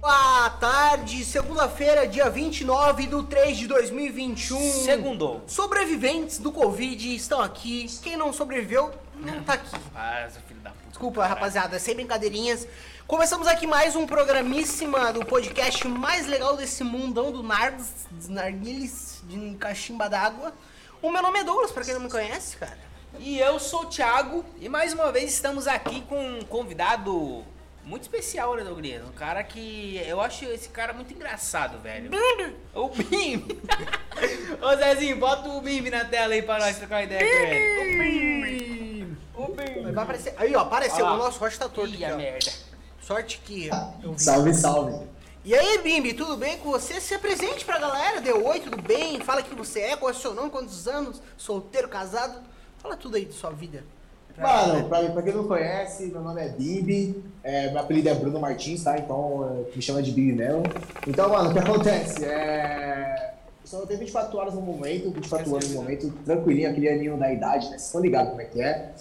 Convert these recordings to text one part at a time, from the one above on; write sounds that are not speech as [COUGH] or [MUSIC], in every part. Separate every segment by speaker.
Speaker 1: Boa tarde, segunda-feira, dia 29 de 3 de 2021.
Speaker 2: Segundou.
Speaker 1: Sobreviventes do Covid estão aqui. Quem não sobreviveu, não tá aqui.
Speaker 2: Ah, seu filho da puta.
Speaker 1: Desculpa, rapaziada, sem brincadeirinhas. Começamos aqui mais um programíssima do podcast mais legal desse mundão do Nards, dos narguiles, de cachimba d'água. O meu nome é Douglas, pra quem não me conhece, cara.
Speaker 2: E eu sou o Thiago e mais uma vez estamos aqui com um convidado muito especial, né, Douglas? Um cara que eu acho esse cara muito engraçado, velho.
Speaker 1: Bimbi!
Speaker 2: O Bim! [LAUGHS] Ô Zezinho, bota o Bim na tela aí pra nós trocar uma ideia com ele. O Bim!
Speaker 1: Vai aparecer. Aí, ó, apareceu.
Speaker 2: Ó.
Speaker 1: O nosso rosto tá torto
Speaker 2: Ih,
Speaker 1: aqui,
Speaker 2: a merda.
Speaker 1: Sorte que.
Speaker 3: Salve, salve.
Speaker 1: E aí, Bimbi, tudo bem com você? Se apresente pra galera, deu oi, tudo bem? Fala quem você é, qual é o seu nome, quantos anos, solteiro, casado. Fala tudo aí de sua vida.
Speaker 3: Mano, pra, pra quem não conhece, meu nome é Bibi, é, meu apelido é Bruno Martins, tá? Então é, me chama de Bibi mesmo. Então, mano, o que acontece? É. Só tenho 24 horas no momento, 24 anos no momento, tranquilinho, aquele aninho da idade, né? Vocês estão ligados como é que é.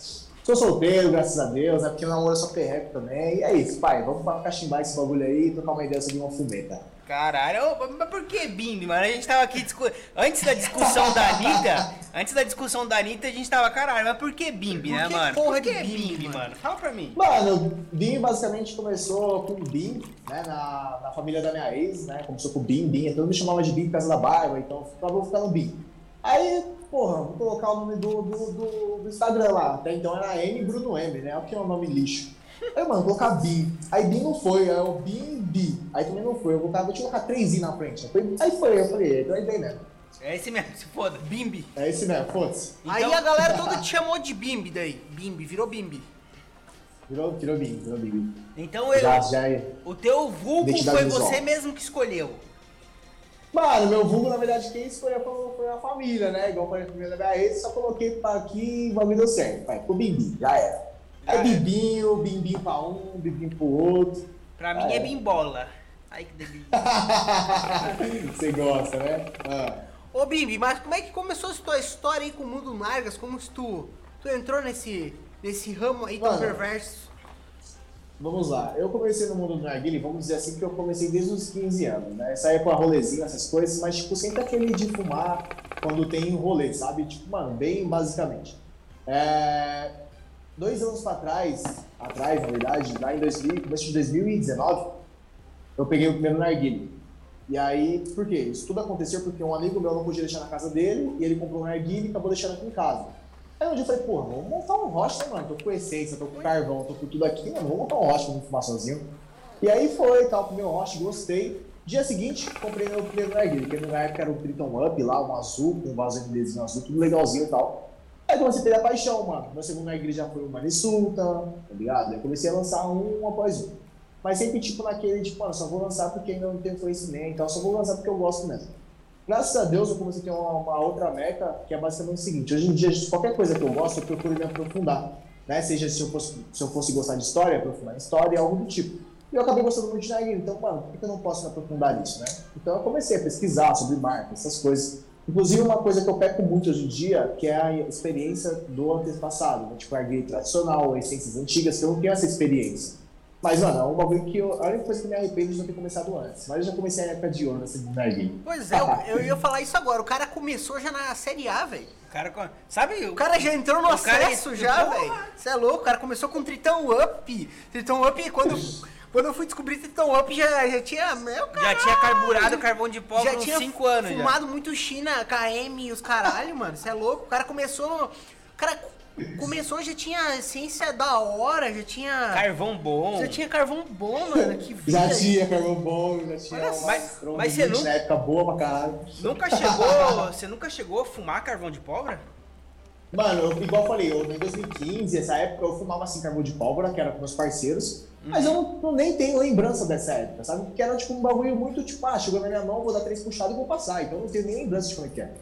Speaker 3: Sou solteiro, graças a Deus, né? Porque eu namoro só perreco também. E é isso, pai, vamos cachimbar esse bagulho aí e trocar uma ideia sobre uma fumeta.
Speaker 2: Caralho, ô, mas por que Bimbi, mano? A gente tava aqui discu... antes da discussão da Anitta, antes da discussão da Anitta, a gente tava, caralho, mas por que Bimbi,
Speaker 1: Por
Speaker 2: né,
Speaker 1: que
Speaker 2: mano?
Speaker 1: porra
Speaker 2: por
Speaker 1: de
Speaker 2: que
Speaker 1: Bimbi,
Speaker 2: Bimbi,
Speaker 1: mano?
Speaker 2: mano? Fala pra mim.
Speaker 3: Mano, Bim basicamente começou com Bim, né, na, na família da minha ex, né, começou com Bim, Bim, todo mundo me chamava de Bim por causa da barba, então eu vou ficar no Bim. Aí, porra, vou colocar o nome do, do, do, do Instagram lá, até então era M Bruno M, né, o que é um nome lixo. Aí, mano, vou colocar Bim, aí Bim não foi, aí eu Bim, Bi, aí também não foi, eu vou colocar, vou te colocar 3i na frente, aí foi, aí foi, eu falei, então é bem mesmo,
Speaker 2: É esse mesmo, se foda.
Speaker 1: Bimbi.
Speaker 3: é esse mesmo, foda-se,
Speaker 1: Aí
Speaker 2: Então-
Speaker 1: a galera toda te chamou de Bimbi daí. Bimbi, virou Bimbi.
Speaker 3: virou, virou Bim, virou Bim.
Speaker 2: Então eu,
Speaker 3: Já, já é.
Speaker 2: o teu vulgo foi
Speaker 3: visual.
Speaker 2: você mesmo que escolheu.
Speaker 3: Mano, meu vulgo, na verdade, quem escolheu foi, foi a família, né? Igual foi a primeira da minha ex, só coloquei pra aqui e o bagulho deu certo. Pai, ficou Bimbi, já era.
Speaker 2: Era.
Speaker 3: Bimbinho, Bimbinho pra um, Bimbinho pro outro.
Speaker 2: Pra mim
Speaker 3: Ah,
Speaker 2: é
Speaker 3: é.
Speaker 2: bimbola. Ai que delícia. [LAUGHS]
Speaker 3: Você gosta, né? Ah.
Speaker 1: Ô Bimbi, mas como é que começou essa tua história aí com o mundo Nargas? Como se tu, tu entrou nesse, nesse ramo aí tão
Speaker 3: Mano.
Speaker 1: perverso?
Speaker 3: Vamos lá, eu comecei no mundo do narguile, vamos dizer assim, que eu comecei desde os 15 anos, né? Saía com a rolezinha, essas coisas, mas, tipo, sempre aquele de fumar quando tem um rolê, sabe? Tipo, mano, bem basicamente. É... Dois anos pra trás, atrás, na verdade, lá em 2000, começo de 2019, eu peguei o primeiro narguile. E aí, por quê? Isso tudo aconteceu porque um amigo meu não podia deixar na casa dele, e ele comprou um narguile e acabou deixando aqui em casa. Aí um dia eu falei, porra, vamos montar um rocha, né, mano? Tô com essência, tô com carvão, tô com tudo aqui, mano, vamos montar um rocha não fumar sozinho. E aí foi, tal, pro meu rocha, gostei. Dia seguinte, comprei meu primeiro narguilé, que na época era o Triton Up lá, um azul, com um vaso MDzinho azul, tudo legalzinho e tal. Aí comecei a ter a paixão, mano. Meu segundo narguilé já foi o Manisulta, tá ligado? Aí comecei a lançar um após um. Mas sempre, tipo, naquele, tipo, mano, só vou lançar porque ainda não tenho conhecimento, então só vou lançar porque eu gosto mesmo. Graças a Deus eu comecei a ter uma, uma outra meta, que é basicamente o seguinte, hoje em dia, qualquer coisa que eu gosto, eu procuro me aprofundar. Né? Seja se eu, fosse, se eu fosse gostar de história, aprofundar em história, algo do tipo. E eu acabei gostando muito de narguilé, então, mano, por que eu não posso me aprofundar nisso, né? Então eu comecei a pesquisar sobre marca, essas coisas. Inclusive, uma coisa que eu peco muito hoje em dia, que é a experiência do antepassado, né? tipo narguilé tradicional, essências antigas, que eu não tenho essa experiência. Mas, mano, é um bagulho que eu, a única coisa que me arrependo é de não ter começado antes. Mas eu já comecei a época de ouro nessa de narguilé.
Speaker 1: Pois é, eu, eu ia falar isso agora. O cara começou já na Série A, velho.
Speaker 2: O cara, sabe?
Speaker 1: O cara já entrou no
Speaker 2: cara
Speaker 1: acesso
Speaker 2: é-
Speaker 1: já, velho. Você é louco, o cara começou com Tritão Up. Tritão Up, quando, [LAUGHS] quando eu fui descobrir Tritão Up, já, já tinha. Meu,
Speaker 2: já
Speaker 1: caralho,
Speaker 2: tinha carburado carvão de pó
Speaker 1: já
Speaker 2: por uns
Speaker 1: tinha
Speaker 2: 5 anos já.
Speaker 1: fumado muito China, KM e os caralho, mano. Você é louco. O cara começou. no- O cara começou, já tinha essência da hora, já tinha.
Speaker 2: Carvão bom.
Speaker 1: Já tinha carvão bom, mano. Que [LAUGHS] vida.
Speaker 3: Já tinha carvão bom, já tinha
Speaker 1: Olha.
Speaker 2: Mas- mas você
Speaker 3: na época boa pra caralho.
Speaker 2: Nunca [LAUGHS] chegou. Você nunca chegou a fumar carvão de pólvora?
Speaker 3: Mano, eu, igual eu falei, eu, em 2015, essa época, eu fumava assim carvão de pólvora, que era com meus parceiros, mas eu não, não- nem tenho lembrança dessa época, sabe? Porque era tipo um bagulho muito tipo, ah, chegou na minha mão, vou dar três puxadas e vou passar, então eu não tenho nem lembrança de como é que é.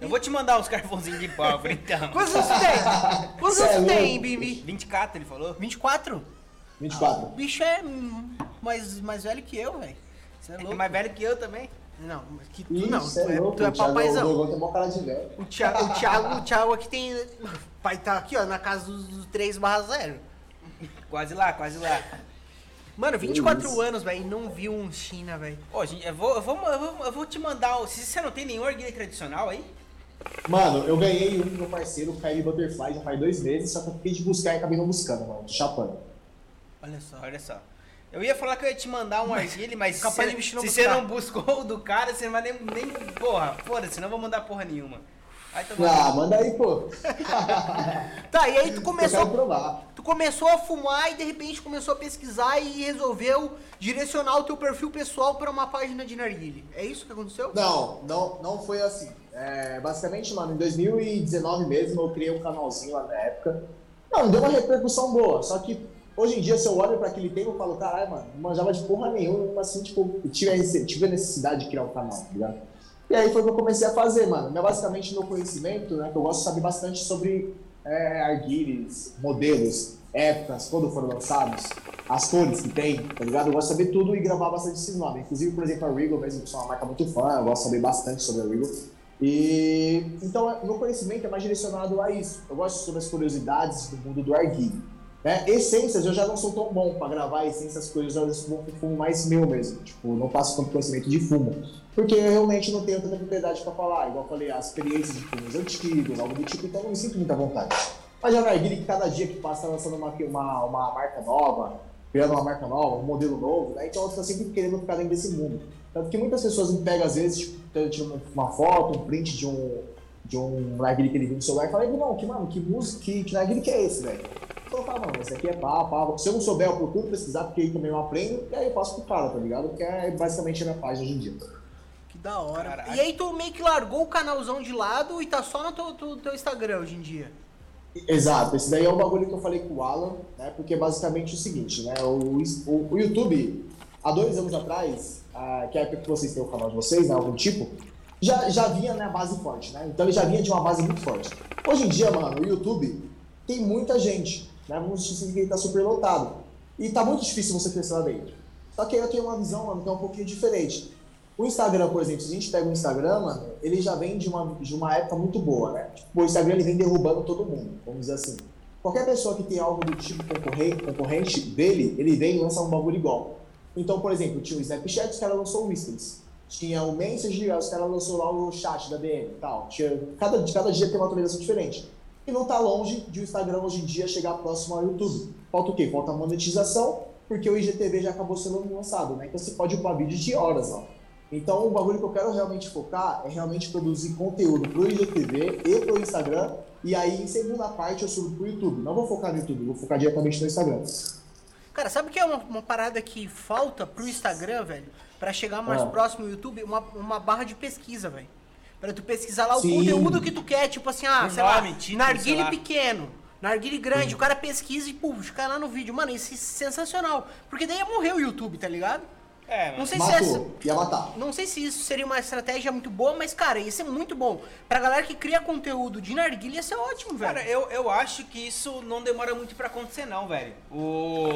Speaker 2: Eu vou te mandar uns carvãozinhos de pólvora, então. [LAUGHS]
Speaker 1: Quantos anos você tem? Quantos
Speaker 3: é
Speaker 1: anos você tem. Bibi?
Speaker 2: 24, ele falou?
Speaker 1: 24?
Speaker 3: 24.
Speaker 1: O bicho é mais, mais velho que eu, velho. Você é
Speaker 2: É
Speaker 1: louco.
Speaker 2: mais velho que eu também.
Speaker 1: Não, mas que tu
Speaker 3: Ih,
Speaker 1: não.
Speaker 3: cê
Speaker 1: Tu é,
Speaker 3: louco,
Speaker 1: tu é
Speaker 3: o
Speaker 1: papaizão.
Speaker 3: O velho.
Speaker 1: O Thiago, o Thiago, o Thiago aqui tem. Pai tá aqui, ó, na casa dos, dos 3 barra 0.
Speaker 2: Quase lá, quase lá.
Speaker 1: Mano, 24
Speaker 3: isso.
Speaker 1: anos, velho, e não viu um China, velho.
Speaker 2: Ô, gente, eu vou, eu, vou, eu, vou, eu vou te mandar. o- Se você não tem nenhum arguilha tradicional aí,
Speaker 3: Mano, eu ganhei um do meu parceiro, o Kylie Butterfly, já faz dois meses, só que eu fiquei de buscar e acabei não buscando, mano. Tô chapando.
Speaker 1: Olha só.
Speaker 2: olha só. Eu ia falar que eu ia te mandar um arguilha, mas [LAUGHS] se, se você não buscou o do cara, você não vai nem. nem porra, foda-se, não vou mandar porra nenhuma. Aí tô
Speaker 3: Ah, manda aí, pô. [LAUGHS]
Speaker 1: Tá, e aí tu começou, tu começou a fumar e de repente começou a pesquisar e resolveu direcionar o teu perfil pessoal para uma página de narguile. É isso que aconteceu?
Speaker 3: Não, não, não foi assim. É, basicamente, mano, em 2019 mesmo eu criei um canalzinho lá na época. Não, deu uma repercussão boa, só que hoje em dia, se eu olho pra aquele tempo, eu falo, caralho, mano, não manjava de porra nenhuma, assim, tipo, tive a, tive a necessidade de criar um canal, tá ligado? E aí foi o que eu comecei a fazer, mano. Meu, basicamente, meu conhecimento, né, que eu gosto de saber bastante sobre é, modelos, épocas, quando foram lançados, as cores que tem, tá ligado? Eu gosto de saber tudo e gravar bastante esses nomes. Inclusive, por exemplo, a Regal mesmo, que sou uma marca muito fã, eu gosto de saber bastante sobre a Regal. E então, meu conhecimento é mais direcionado a isso. Eu gosto sobre as curiosidades do mundo do arguilho. Né? Essências, eu já não sou tão bom para gravar essências, coisas, eu fumo, fumo mais meu mesmo. Tipo, não passo tanto conhecimento de fumo. Porque eu realmente não tenho tanta propriedade para falar. Igual eu falei, as experiências de fumos antigos, algo do tipo, então eu não me sinto muita vontade. Mas já na Arguilha, que cada dia que passa, tá lançando uma, uma, uma marca nova, criando uma marca nova, um modelo novo, né? Então eu tô sempre querendo ficar dentro desse mundo. Tanto que muitas pessoas me pegam, às vezes, tipo, uma foto, um print de um, de um narguilé que ele viu no celular e fala, não, que mano, que música, que, que que é esse, velho? Então eu falo, mano, esse aqui é pá, pá. Se eu não souber, eu procuro pesquisar, porque aí também eu aprendo, e aí eu passo pro cara, tá ligado? Porque é basicamente a minha página hoje em dia.
Speaker 1: Que da hora.
Speaker 2: Caraca.
Speaker 1: E aí tu meio que largou o canalzão de lado e tá só no teu, teu, teu Instagram hoje em dia.
Speaker 3: Exato, esse daí é o bagulho que eu falei com o Alan, né? Porque é basicamente o seguinte, né? O, o, o YouTube, há dois anos atrás, ah, que é a época que vocês têm o canal de vocês, né? Algum tipo, já, já vinha na base forte, né? Então ele já vinha de uma base muito forte. Hoje em dia, mano, o YouTube tem muita gente, né? Vamos dizer que ele tá super lotado. E tá muito difícil você crescer lá dentro. Só que aí eu tenho uma visão, mano, que é um pouquinho diferente. O Instagram, por exemplo, se a gente pega o Instagram, ele já vem de uma, de uma época muito boa, né? Tipo, o Instagram ele vem derrubando todo mundo, vamos dizer assim. Qualquer pessoa que tem algo do tipo concorrente, concorrente dele, ele vem e lança um bagulho igual. Então, por exemplo, tinha o Snapchat, os caras lançou o Whiskers. Tinha o Messenger, os caras lançou lá o chat da DM e tal. Tinha, cada, cada dia tem uma atualização diferente. E não tá longe de o Instagram hoje em dia chegar próximo ao YouTube. Falta o quê? Falta a monetização, porque o IGTV já acabou sendo lançado, né? Então você pode upar vídeo de horas lá. Então, o bagulho que eu quero realmente focar é realmente produzir conteúdo pro IGTV e pro Instagram. E aí, em segunda parte, eu subo pro YouTube. Não vou focar no YouTube, vou focar diretamente no Instagram.
Speaker 1: Cara, sabe o que é uma, uma parada que falta pro Instagram, velho? Pra chegar mais
Speaker 3: Ah.
Speaker 1: próximo ao YouTube? Uma, uma barra de pesquisa, velho. Pra tu pesquisar lá o
Speaker 3: Sim.
Speaker 1: conteúdo que tu quer, tipo assim, ah,
Speaker 2: O
Speaker 1: sei lá,
Speaker 2: título,
Speaker 1: narguile pequeno, narguile grande, o cara pesquisa e, pô, cai lá no vídeo. Mano, isso é sensacional. Porque daí ia morrer o YouTube, tá ligado?
Speaker 2: É,
Speaker 1: Não sei se essa,
Speaker 3: Matou, ia matar.
Speaker 1: não sei se isso seria uma estratégia muito boa, mas, cara, ia ser muito bom. Pra galera que cria conteúdo de narguilha, ia ser ótimo, velho.
Speaker 2: Cara, eu, eu acho que isso não demora muito pra acontecer, não, velho. O,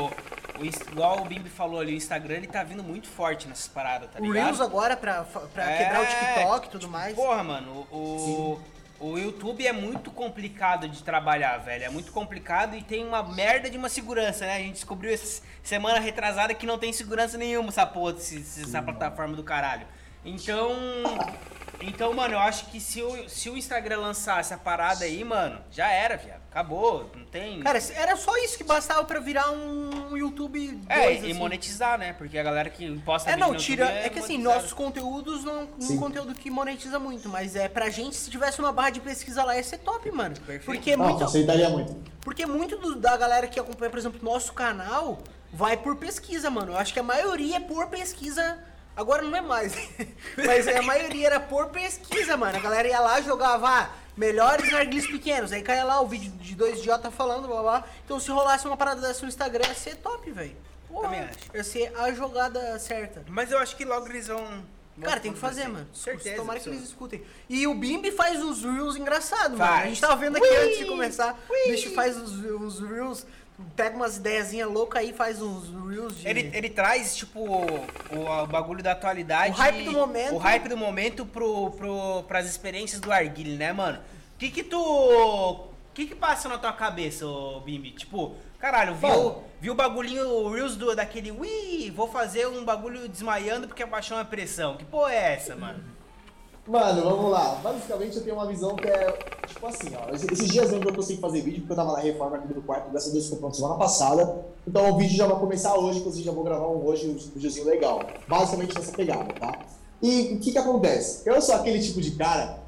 Speaker 2: o. Igual o Bimbi falou ali, o Instagram ele tá vindo muito forte nessas paradas, tá
Speaker 1: o
Speaker 2: ligado?
Speaker 1: Reels agora pra, pra
Speaker 2: É,
Speaker 1: quebrar o TikTok e tudo mais.
Speaker 2: Porra, mano, o, o YouTube é muito complicado de trabalhar, velho. É muito complicado e tem uma merda de uma segurança, né? A gente descobriu essa semana retrasada que não tem segurança nenhuma essa porra, essa plataforma do caralho. Então. Então, mano, eu acho que se o, se o Instagram lançar essa parada aí, mano, já era, viado. Acabou. Não tem.
Speaker 1: Cara, era só isso que bastava pra virar um YouTube
Speaker 2: é,
Speaker 1: dois,
Speaker 2: e
Speaker 1: assim.
Speaker 2: monetizar, né? Porque a galera que posta
Speaker 1: É,
Speaker 2: vídeo
Speaker 1: não,
Speaker 2: no
Speaker 1: tira.
Speaker 2: YouTube
Speaker 1: É que assim, nossos conteúdos não um
Speaker 3: Sim.
Speaker 1: conteúdo que monetiza muito, mas é pra gente, se tivesse uma barra de pesquisa lá, ia ser top, mano.
Speaker 2: Perfeito.
Speaker 1: Porque
Speaker 3: Não,
Speaker 1: muito,
Speaker 3: facilitaria muito.
Speaker 1: porque muito do- da galera que acompanha, por exemplo, nosso canal, vai por pesquisa, mano. Eu acho que a maioria é por pesquisa. Agora não é mais. [LAUGHS] Mas a maioria era por pesquisa, mano. A galera ia lá, jogava ah, melhores narguilhos pequenos. Aí caia lá o vídeo de dois idiotas falando, blá blá. Então se rolasse uma parada dessa no Instagram, ia ser top, velho.
Speaker 2: Também acho.
Speaker 1: Ia ser a jogada certa.
Speaker 2: Mas eu acho que logo eles vão.
Speaker 1: Cara, tem que fazer, mano.
Speaker 2: Certeza.
Speaker 1: Tomara que eles escutem. E o Bimbi faz uns reels engraçados, mano.
Speaker 2: Faz.
Speaker 1: A gente tava vendo aqui
Speaker 2: Ui,
Speaker 1: antes de começar.
Speaker 2: ui.
Speaker 1: O bicho faz uns reels, pega umas ideiazinhas loucas aí, faz uns reels de.
Speaker 2: Ele, ele traz, tipo, o, o bagulho da atualidade.
Speaker 1: O hype do momento.
Speaker 2: O hype do momento pro, pro, pras experiências do Arguile, né, mano? O que que tu que que passa na tua cabeça, ô Bimbi? Tipo, caralho, viu,
Speaker 3: Bom.
Speaker 2: viu o bagulhinho, o Reels do, daquele, ui, vou fazer um bagulho desmaiando porque abaixou a pressão. Que porra é essa, mano?
Speaker 3: Mano, vamos lá. Basicamente eu tenho uma visão que é tipo assim, ó. Esses dias eu não consegui fazer vídeo porque eu tava na reforma aqui do quarto, graças a Deus ficou pronto semana passada. Então o vídeo já vai começar hoje, inclusive já vou gravar um hoje, um videozinho legal. Basicamente nessa pegada, tá? E o que que acontece? Eu sou aquele tipo de cara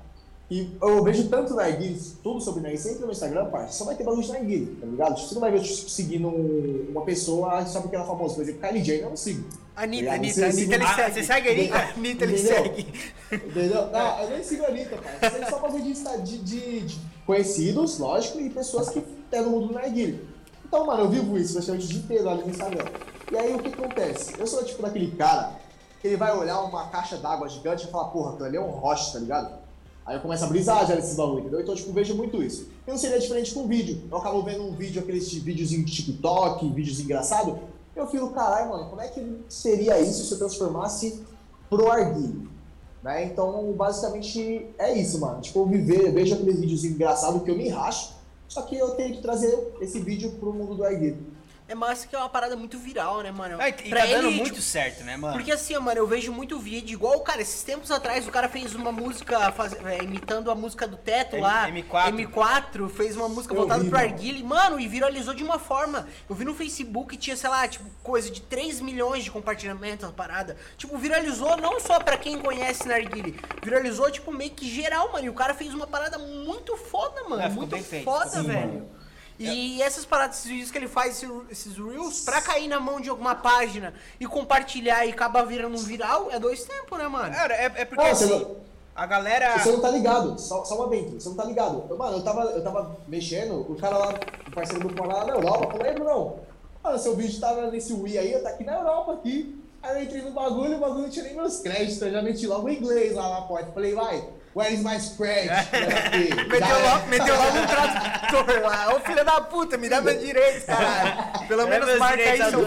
Speaker 3: que eu vejo tanto narguilha, tudo sobre narguilha, sempre no Instagram, parça, só vai ter bagulho de narguilha, tá ligado? Tipo, Você não vai ver eu tipo, seguindo um- uma pessoa só porque ela é famosa. Por exemplo, Kylie Jenner eu não sigo.
Speaker 1: Anitta. Anitta,
Speaker 3: Você-
Speaker 1: Anitta, ele segue.
Speaker 2: você segue a Anitta?
Speaker 1: Anitta, ele segue.
Speaker 3: Entendeu? Não, eu nem sigo a Anitta, cara. Eu sigo só bagulho de, de, de, conhecidos, lógico, e pessoas que estão no mundo do narguilha. Então, mano, eu vivo isso praticamente o dia inteiro ali no Instagram. E aí, o que acontece? Eu sou tipo daquele cara que ele vai olhar uma caixa d'água gigante e falar, porra, aquilo ali é um roche, tá ligado? Aí eu começo a brisar já nesses bagulho, entendeu? Então, tipo, vejo muito isso. E não seria diferente com vídeo. Eu acabo vendo um vídeo, aqueles vídeos em TikTok, vídeos engraçados. Eu fico, caralho, mano, como é que seria isso se eu transformasse pro arguilho? Né? Então, basicamente, é isso, mano. Tipo, eu viver, vejo aqueles vídeos engraçados que eu me racho, só que eu tenho que trazer esse vídeo pro mundo do arguilho.
Speaker 1: É massa que é uma parada muito viral, né, mano?
Speaker 2: Ah, e
Speaker 1: Pra
Speaker 2: tá dando
Speaker 1: ele,
Speaker 2: muito
Speaker 1: tipo,
Speaker 2: certo, né, mano?
Speaker 1: Porque assim, mano, eu vejo muito vídeo, igual, cara, esses tempos atrás o cara fez uma música faz- é, imitando a música do teto
Speaker 2: M-
Speaker 1: lá.
Speaker 2: M4.
Speaker 1: M4, fez uma música
Speaker 3: Eu
Speaker 1: voltada
Speaker 3: vi,
Speaker 1: pro. Arguile, mano, e viralizou de uma forma. Eu vi no Facebook tinha, sei lá, tipo, coisa de 3 milhões de compartilhamentos, a parada. Tipo, viralizou não só pra quem conhece Narguile, viralizou, tipo, meio que geral, mano. E o cara fez uma parada muito foda, mano.
Speaker 2: É, ficou
Speaker 1: muito foda, velho.
Speaker 3: mano.
Speaker 1: E essas paradas, esses vídeos que ele faz, esse- esses reels, pra cair na mão de alguma página e compartilhar e acabar virando um viral, é dois tempos, né, mano?
Speaker 2: Cara, é, é porque
Speaker 3: Ah,
Speaker 2: assim,
Speaker 3: não-
Speaker 2: a galera...
Speaker 3: Você não tá ligado, só, só uma dentro, você não tá ligado. Eu, mano, eu tava, eu tava mexendo, o cara lá, o parceiro do cara lá na Europa, falou, lembra não? Mano, seu vídeo tava nesse Wii aí, eu tá aqui na Europa aqui. Aí eu entrei no bagulho, o bagulho não tinha nem meus créditos, eu já meti logo o inglês lá na porta. Falei, vai, where is my spread? [LAUGHS]
Speaker 1: Meteu logo, meteu logo um tradutor lá. Ô filho da puta, me dá meus direitos, caralho. Pelo
Speaker 2: É
Speaker 1: menos
Speaker 2: meus
Speaker 1: marca aí, seu.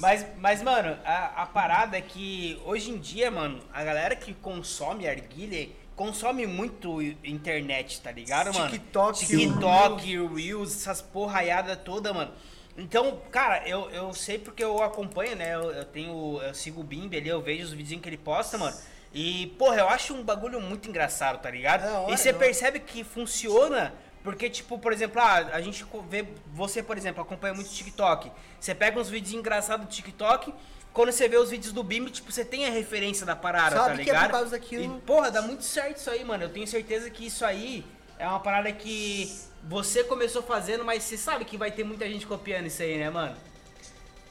Speaker 2: Mas, mas, mano, a, a parada é que hoje em dia, mano, a galera que consome arguilha consome muito internet, tá ligado, mano?
Speaker 1: TikTok,
Speaker 2: TikTok, Reels, essas porraiadas toda, mano. Então, cara, eu, eu sei porque eu acompanho, né? Eu, eu tenho. Eu sigo o Bimbi ali, eu vejo os vídeos que ele posta, mano. E, porra, eu acho um bagulho muito engraçado, tá ligado?
Speaker 1: Da hora,
Speaker 2: e você percebe que funciona porque, tipo, por exemplo, ah, a gente vê. Você, por exemplo, acompanha muito TikTok. Você pega uns vídeos engraçados do TikTok. Quando você vê os vídeos do Bimbi, tipo, você tem a referência da parada,
Speaker 1: Sabe
Speaker 2: tá
Speaker 1: que é por
Speaker 2: ligado?
Speaker 1: causa daquilo.
Speaker 2: E, porra, dá muito certo isso aí, mano. Eu tenho certeza que isso aí é uma parada que você começou fazendo, mas você sabe que vai ter muita gente copiando isso aí, né, mano?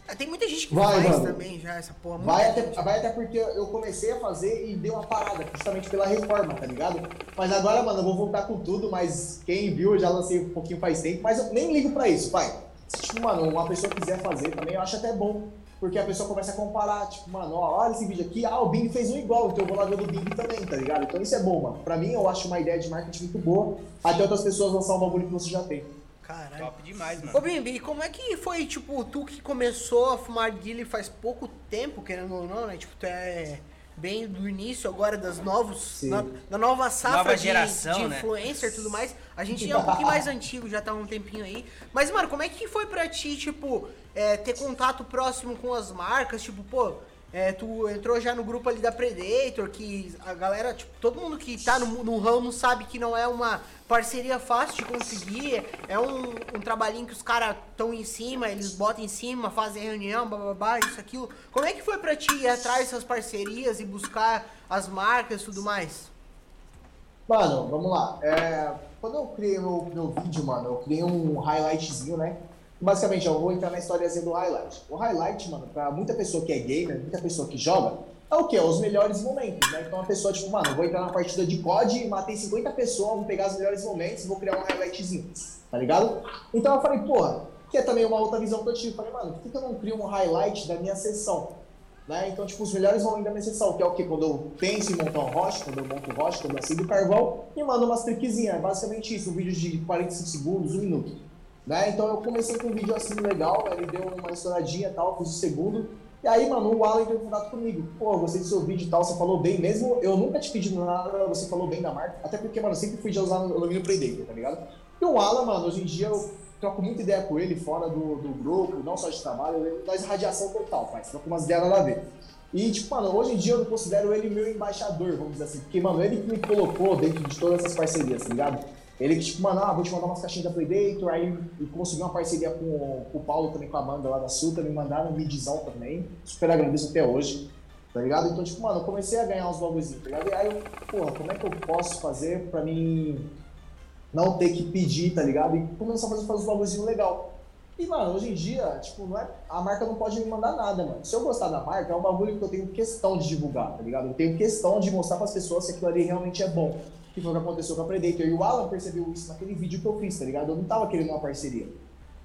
Speaker 1: É, Tem muita gente que
Speaker 3: Vai,
Speaker 1: faz
Speaker 3: mano.
Speaker 1: também já essa porra.
Speaker 3: Vai até, vai até porque eu comecei a fazer e deu uma parada, justamente pela reforma, tá ligado? Mas agora, mano, eu vou voltar com tudo, mas quem viu, eu já lancei um pouquinho faz tempo, mas eu nem ligo pra isso, pai. Se, tipo, mano, uma pessoa quiser fazer também, eu acho até bom. Porque a pessoa começa a comparar, tipo, mano, ó, olha esse vídeo aqui, ah, o Bing fez um igual, então eu vou lá ver o do Bing também, tá ligado? Então isso é bom, mano. Pra mim, eu acho uma ideia de marketing muito boa, até outras pessoas lançar um bagulho que você já tem.
Speaker 1: Caralho.
Speaker 2: Top demais,
Speaker 1: Ô
Speaker 2: mano.
Speaker 1: Bimbi, como é que foi, tipo, tu que começou a fumar guile faz pouco tempo, querendo ou não, né? Tipo, tu é bem do início agora das novos, na, da nova safra
Speaker 2: Nova
Speaker 1: de,
Speaker 2: geração,
Speaker 1: de
Speaker 2: né?
Speaker 1: influencer e tudo mais. A gente [LAUGHS] é um pouquinho mais antigo, já tá há um tempinho aí. Mas, mano, como é que foi pra ti, tipo, é, ter contato próximo com as marcas? Tipo, pô, é, tu entrou já no grupo ali da Predator, que a galera, tipo, todo mundo que tá no, no ramo sabe que não é uma parceria fácil de conseguir. É um, um trabalhinho que os caras estão em cima, eles botam em cima, fazem reunião, bababá, isso, aquilo. Como é que foi pra ti ir atrás dessas parcerias e buscar as marcas e tudo mais?
Speaker 3: Mano, vamos lá. É, quando eu criei meu, meu vídeo, mano, eu criei um highlightzinho, né? Basicamente, eu vou entrar na historiazinha do highlight. O highlight, mano, pra muita pessoa que é gamer, muita pessoa que joga, é o quê? Os melhores momentos, né? Então a pessoa, tipo, mano, vou entrar na partida de COD, matei 50 pessoas, vou pegar os melhores momentos e vou criar um highlightzinho, tá ligado? Então eu falei, porra, que é também uma outra visão que eu tive. Falei, mano, por que, que eu não crio um highlight da minha sessão? Né? Então, tipo, os melhores momentos da minha sessão, que é o quê? Quando eu penso em montar um roche, quando eu monto um roche, quando eu acendo carvão e mando umas trickzinhas. É basicamente isso, um vídeo de 45 segundos, um minuto. Né? Então eu comecei com um vídeo assim legal, ele deu uma estouradinha e tal, fiz o segundo. E aí, mano, o Alan entrou em contato comigo. Pô, gostei do seu vídeo e tal, você falou bem, mesmo eu nunca te pedi nada, você falou bem da marca. Até porque, mano, eu sempre fui de usar o alumínio Predator, tá ligado? E o Alan, mano, hoje em dia eu troco muita ideia com ele fora do, do grupo, não só de trabalho, nós radiação total, pai. Troco umas ideias nada a ver. E, tipo, mano, hoje em dia eu não considero ele meu embaixador, vamos dizer assim. Porque, mano, ele que me colocou dentro de todas essas parcerias, tá ligado? Ele tipo, mano, ah, vou te mandar umas caixinhas da Predator, aí conseguiu uma parceria com, com o Paulo também, com a Amanda lá da Sulta, me mandaram um midzão também. Super agradeço até hoje, tá ligado? Então, tipo, mano, eu comecei a ganhar uns bagulhozinhos, tá ligado? E aí, eu, porra, como é que eu posso fazer pra mim não ter que pedir, tá ligado? E começar a fazer, fazer uns bagulhozinhos legal. E, mano, hoje em dia, tipo, não é, a marca não pode me mandar nada, mano. Se eu gostar da marca, é um bagulho que eu tenho questão de divulgar, tá ligado? Eu tenho questão de mostrar para as pessoas se aquilo ali realmente é bom. Que foi o que aconteceu com a Predator. E o Alan percebeu isso naquele vídeo que eu fiz, tá ligado? Eu não tava querendo uma parceria.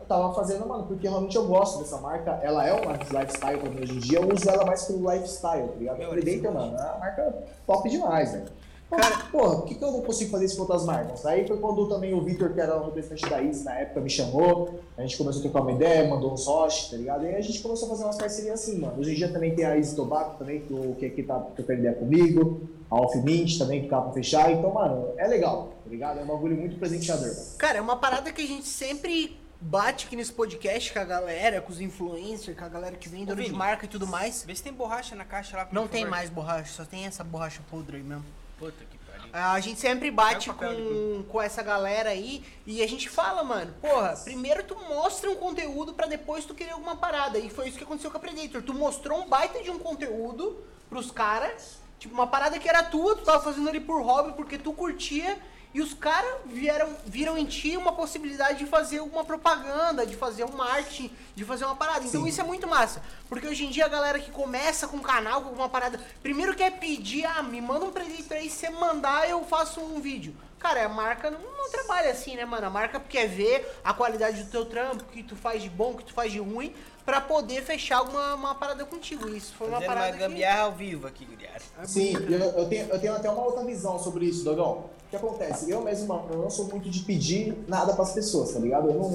Speaker 3: Eu tava fazendo, mano, porque realmente eu gosto dessa marca. Ela é uma lifestyle mim hoje em dia. Eu uso ela mais pelo lifestyle, tá ligado? A Predator, mano, é uma marca top demais, velho. Cara, porra, por que, que eu não consigo fazer isso com outras marcas? Aí foi quando também o Victor, que era o representante da IS na época, me chamou, a gente começou a trocar uma ideia, mandou uns hosts, tá ligado? E aí a gente começou a fazer umas parcerias assim, mano. Hoje em dia também tem a Easy Tobacco também, que, que aqui tá trocando ideia comigo, a Off Mint também, que tá pra fechar. Então, mano, é legal, tá ligado? É um bagulho muito presenteador, mano.
Speaker 1: Cara, é uma parada que a gente sempre bate aqui nesse podcast com a galera, com os influencers, com a galera que vem dono de marca e tudo mais.
Speaker 2: Vê se tem borracha na caixa lá.
Speaker 1: Não tem mais borracha, só tem essa borracha podre aí mesmo.
Speaker 2: Puta que
Speaker 1: a gente sempre bate com, com essa galera aí e a gente fala, mano, porra, primeiro tu mostra um conteúdo para depois tu querer alguma parada. E foi isso que aconteceu com a Predator. Tu mostrou um baita de um conteúdo pros caras, tipo, uma parada que era tua, tu tava fazendo ali por hobby porque tu curtia e os caras vieram viram em ti uma possibilidade de fazer uma propaganda, de fazer um marketing, de fazer uma parada. Então Sim. isso é muito massa. Porque hoje em dia a galera que começa com um canal, com alguma parada, primeiro quer pedir, ah, me manda um Predator aí, se você mandar eu faço um vídeo. Cara, a marca não, não, trabalha assim, né, mano? A marca quer ver a qualidade do teu trampo, o que tu faz de bom, o que tu faz de ruim, pra poder fechar uma, uma parada contigo. Isso foi uma parada.
Speaker 2: uma gambiarra que... ao vivo aqui, Guilherme.
Speaker 3: É Sim, eu, eu, tenho, eu tenho até uma outra visão sobre isso, Dogão. O que acontece? Eu mesmo, eu não sou muito de pedir nada pras pessoas, tá ligado? Eu não,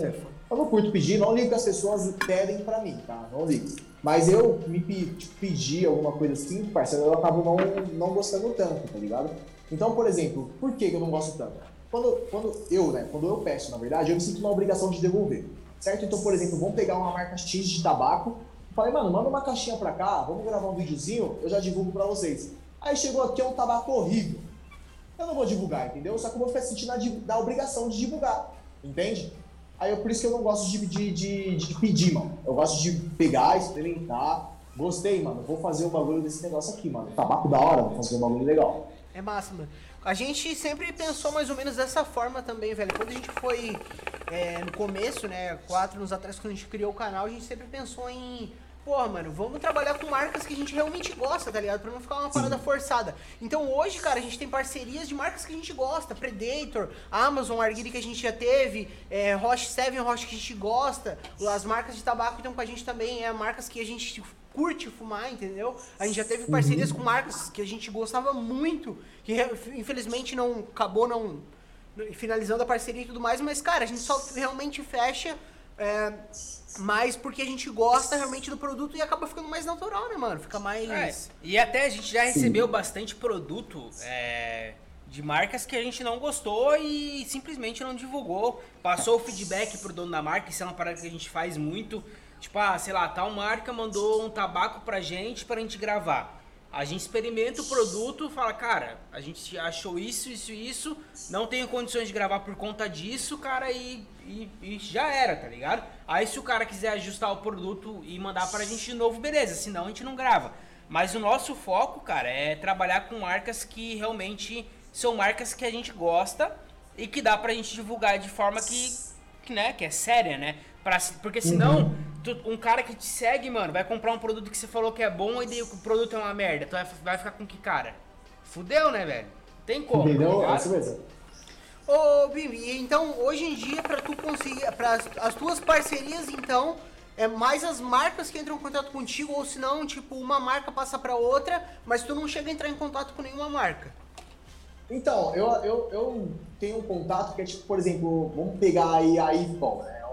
Speaker 3: eu não curto pedir, não ligo que as pessoas pedem pra mim, tá? Não ligo. Mas eu me tipo, pedir alguma coisa assim, parceiro, eu acabo não, não gostando tanto, tá ligado? Então, por exemplo, por que eu não gosto tanto? Quando, quando eu, né, quando eu peço, na verdade, eu me sinto uma obrigação de devolver, certo? Então, por exemplo, vamos pegar uma marca X de tabaco, falei, mano, manda uma caixinha pra cá, vamos gravar um videozinho, eu já divulgo pra vocês. Aí chegou aqui, é um tabaco horrível. Eu não vou divulgar, entendeu? Só que eu vou ficar sentindo a, da obrigação de divulgar, entende? Aí é por isso que eu não gosto de, de, de, de pedir, mano. Eu gosto de pegar, experimentar. Gostei, mano. Vou fazer um bagulho desse negócio aqui, mano. Tabaco da hora, vou fazer um bagulho legal.
Speaker 1: É massa, mano. A gente sempre pensou mais ou menos dessa forma também, velho. Quando a gente foi é, no começo, né, quatro anos atrás, quando a gente criou o canal, a gente sempre pensou em Pô, mano, vamos trabalhar com marcas que a gente realmente gosta, tá ligado? Pra não ficar uma parada forçada. Então hoje, cara, a gente tem parcerias de marcas que a gente gosta. Predator, Amazon, Arguile que a gente já teve, é, Roche 7, Roche que a gente gosta. As marcas de tabaco estão com a gente também, é marcas que a gente curte fumar, entendeu? A gente já teve parcerias uhum. com marcas que a gente gostava muito, que infelizmente não acabou não finalizando a parceria e tudo mais, mas cara, a gente só realmente fecha é, mais porque a gente gosta realmente do produto e acaba ficando mais natural, né, mano? Fica mais. É,
Speaker 2: e até a gente já recebeu Sim. bastante produto é, de marcas que a gente não gostou e simplesmente não divulgou. Passou o feedback pro dono da marca, isso é uma parada que a gente faz muito. Tipo, ah, sei lá, tal marca mandou um tabaco pra gente pra gente gravar. A gente experimenta o produto, fala, cara, a gente achou isso, isso isso, não tenho condições de gravar por conta disso, cara, e, e, e, já era, tá ligado? Aí se o cara quiser ajustar o produto e mandar pra gente de novo, beleza, senão a gente não grava. Mas o nosso foco, cara, é trabalhar com marcas que realmente são marcas que a gente gosta e que dá pra gente divulgar de forma que, que né, que é séria, né? Pra, porque senão, uhum. Tu, um cara que te segue, mano, vai comprar um produto que você falou que é bom e daí o produto é uma merda. Tu vai, vai ficar com que cara? Fudeu, né, velho? Tem como.
Speaker 3: Entendeu? Tá é isso mesmo.
Speaker 1: Ô, Bimbi, então hoje em dia, pra tu conseguir. Pra as tuas parcerias, então, é mais as marcas que entram em contato contigo, ou se não, tipo, uma marca passa pra outra, mas tu não chega a entrar em contato com nenhuma marca.
Speaker 3: Então, eu, eu, eu tenho um contato que é tipo, por exemplo, vamos pegar aí a Ivpol, né?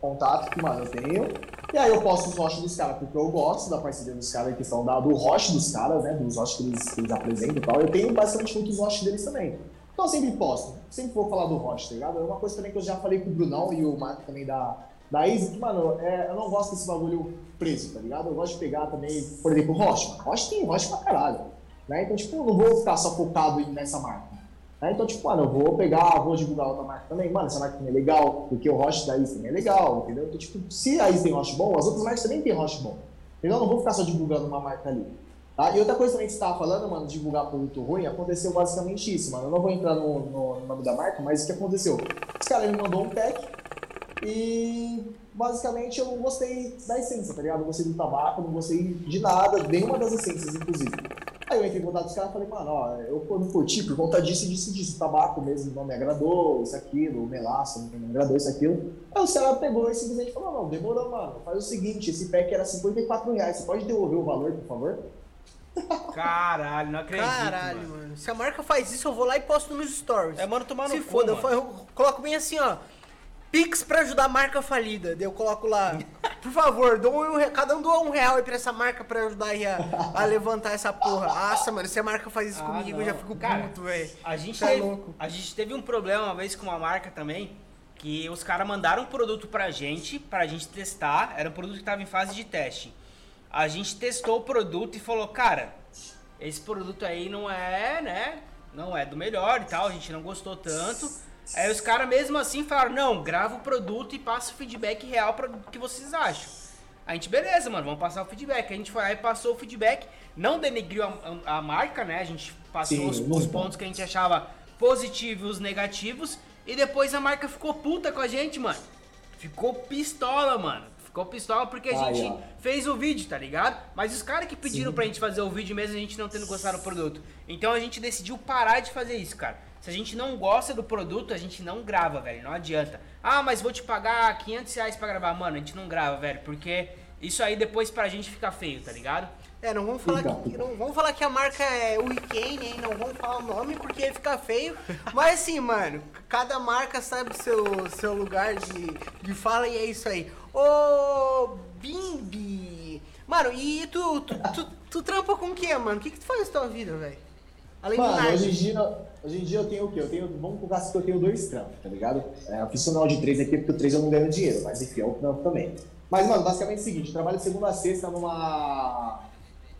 Speaker 3: Contato que, mano, eu tenho. E aí eu posto os roches dos caras, porque eu gosto da parceria dos caras, a questão da, do roche dos caras, né? Dos roches que eles, que eles apresentam e tal. Eu tenho basicamente muitos roches deles também. Então eu sempre posto, sempre vou falar do Roche, tá ligado? É uma coisa também que eu já falei com o Brunão e o Marco também da, da Easy, que, mano, é, eu não gosto desse bagulho preso, tá ligado? Eu gosto de pegar também, por exemplo, Roche. Roche tem Roche pra caralho. Né? Então, tipo, eu não vou ficar só focado nessa marca. Né? Então, tipo, mano, eu vou pegar, vou divulgar outra marca também. Mano, essa marca também é legal, porque o Roche da também é legal, entendeu? Então, tipo, se a Easy tem Roche bom, as outras marcas também tem Roche bom. Então, eu não vou ficar só divulgando uma marca ali. Tá? E outra coisa também que você estava falando, mano, divulgar produto ruim, aconteceu basicamente isso, mano. Eu não vou entrar no, no, no nome da marca, mas o que aconteceu? Esse cara me mandou um pack e basicamente eu não gostei da essência, tá ligado? Não gostei do tabaco, não gostei de nada, nenhuma das essências, inclusive. Aí eu entrei em contato com os caras e falei, mano, ó, eu não curti por conta disso, disso, disso. O tabaco mesmo não me agradou, isso, aquilo, o melaço não me agradou, isso, aquilo. Aí o cara pegou e simplesmente falou, não, demorou, mano. Faz o seguinte, esse pack era 54 reais, você pode devolver o valor, por favor?
Speaker 2: Caralho, não acredito.
Speaker 1: Caralho, mano. mano. Se a marca faz isso, eu vou lá e posto nos stories.
Speaker 2: É, mano, tomar no
Speaker 1: Se foda,
Speaker 2: mano.
Speaker 1: eu, eu coloco bem assim, ó. Pix pra ajudar a marca falida. Daí eu coloco lá, por favor, dou um, cada um doa um real aí pra essa marca pra ajudar aí a, a levantar essa porra. Nossa, mano, se a marca faz isso
Speaker 2: Ah,
Speaker 1: comigo,
Speaker 2: não.
Speaker 1: eu já fico
Speaker 2: Cara,
Speaker 1: puto, velho.
Speaker 2: A gente,
Speaker 1: Tá
Speaker 2: teve,
Speaker 1: louco.
Speaker 2: a gente teve um problema uma vez com uma marca também, que os caras mandaram um produto pra gente, pra gente testar, era um produto que tava em fase de teste. A gente testou o produto e falou, cara, esse produto aí não é, né, não é do melhor e tal, a gente não gostou tanto. Aí os caras mesmo assim falaram, não, grava o produto e passa o feedback real para o que vocês acham. A gente, beleza, mano, vamos passar o feedback. A gente foi lá e passou o feedback, não denegriu a, a- marca, né? A gente passou
Speaker 3: Sim,
Speaker 2: os, os pontos que a gente achava positivos e os negativos. E depois a marca ficou puta com a gente, mano. Ficou pistola, mano. Ficou pistola porque a
Speaker 3: Aí,
Speaker 2: gente
Speaker 3: ó.
Speaker 2: fez o vídeo, tá ligado? Mas os caras que pediram pra gente fazer o vídeo mesmo, a gente não tendo gostado do produto. Então a gente decidiu parar de fazer isso, cara. Se a gente não gosta do produto, a gente não grava, velho. Não adianta. Ah, mas vou te pagar 500 reais pra gravar. Mano, a gente não grava, velho. Porque isso aí depois pra gente fica feio, tá ligado?
Speaker 1: É, não vamos falar,
Speaker 3: Fica,
Speaker 1: que, não vamos falar que a marca é Weekend, hein? Não vamos falar o nome porque fica feio. Mas assim, mano, cada marca sabe o seu, seu lugar de, de fala e é isso aí. Ô, Bimbi! Mano, e tu, tu, tu, tu trampa com o que, mano? O que, que tu faz na tua vida, velho? Além do
Speaker 3: Mano,
Speaker 1: nada.
Speaker 3: hoje em, dia, hoje em dia eu tenho o quê? Eu tenho, vamos assim que eu tenho dois trampos, tá ligado? É, eu fiz sinal de três aqui porque o três eu não ganho dinheiro, mas enfim, é um trampo também. Mas, mano, basicamente é o seguinte, trabalho de segunda a sexta numa,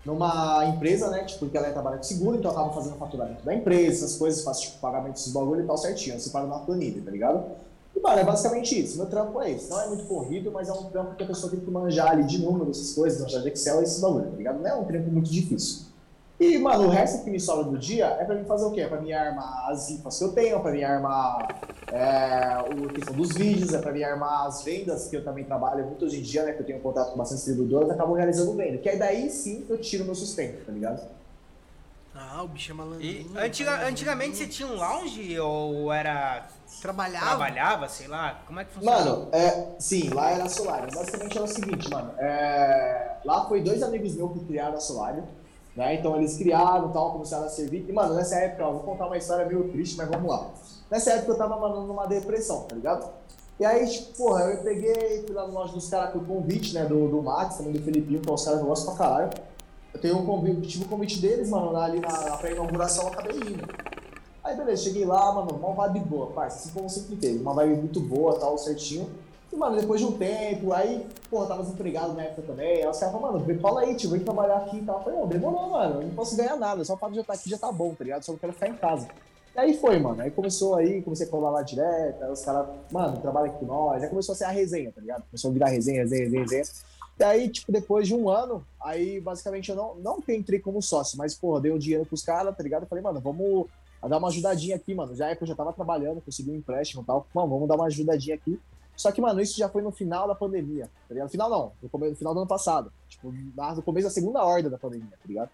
Speaker 3: numa empresa, né? Tipo, porque ela trabalha com seguro, então eu acabo fazendo faturamento da empresa, essas coisas, faço tipo, pagamento desses bagulho e tal certinho, eu separo na planilha, tá ligado? E, mano, é basicamente isso. Meu trampo é esse. Não é muito corrido, mas é um trampo que a pessoa tem que manjar ali de números, essas coisas, manjar de Excel esses bagulho, tá ligado? Não é um trampo muito difícil. E, mano, o resto que me sobra do dia é pra mim fazer o quê? É pra mim armar as infas que eu tenho, é pra mim armar é, o a questão dos vídeos, é pra mim armar as vendas, que eu também trabalho muito hoje em dia, né? Que eu tenho contato com bastante distribuidores, acabo realizando venda. Que aí daí sim eu tiro meu sustento, tá ligado?
Speaker 1: Ah, o bicho é malandro.
Speaker 2: E antiga- antigamente você tinha um lounge ou era.
Speaker 1: trabalhava?
Speaker 2: trabalhava, sei lá? Como é que funciona?
Speaker 3: Mano, é, sim, lá era a Solário. Basicamente era o seguinte, mano. é, lá foi dois amigos meus que criaram a Solário. Né? Então eles criaram tal, começaram a servir. E, mano, nessa época, ó, vou contar uma história meio triste, mas vamos lá. Nessa época eu tava, mano, numa depressão, tá ligado? E aí, tipo, porra, eu peguei, fui lá no loja dos caras com o convite, né, do, do Max, também do Felipinho, que é os caras que eu gosto pra caralho. Eu tenho um convite, tive um convite deles, mano, ali na, na pré-inauguração, eu acabei indo. Aí, beleza, cheguei lá, mano, uma vibe boa, parça, assim como sempre teve, uma vibe muito boa, tal, certinho. E, mano, depois de um tempo, aí, porra, tava desempregado na época também, aí os caras falaram, mano, cola aí, tio, vem trabalhar aqui e tal. Eu falei, não, demorou, mano, eu não posso ganhar nada, só o fato de eu estar aqui já tá bom, tá ligado? Só não quero ficar em casa. E aí foi, mano, aí começou aí, comecei a colar lá direto, aí os caras, mano, trabalha aqui com nós, aí começou a ser a resenha, tá ligado? Começou a virar resenha, resenha, resenha, resenha. E aí, tipo, depois de um ano, aí basicamente eu não, não entrei como sócio, mas, porra, dei o dinheiro pros caras, tá ligado? Eu falei, mano, vamos dar uma ajudadinha aqui, mano. Já é que eu já tava trabalhando, consegui um empréstimo e tal. Mano, vamos dar uma ajudadinha aqui. Só que, mano, isso já foi no final da pandemia, tá ligado? No final não, no, come- no final do ano passado. Tipo, no começo da segunda horda da pandemia, tá ligado?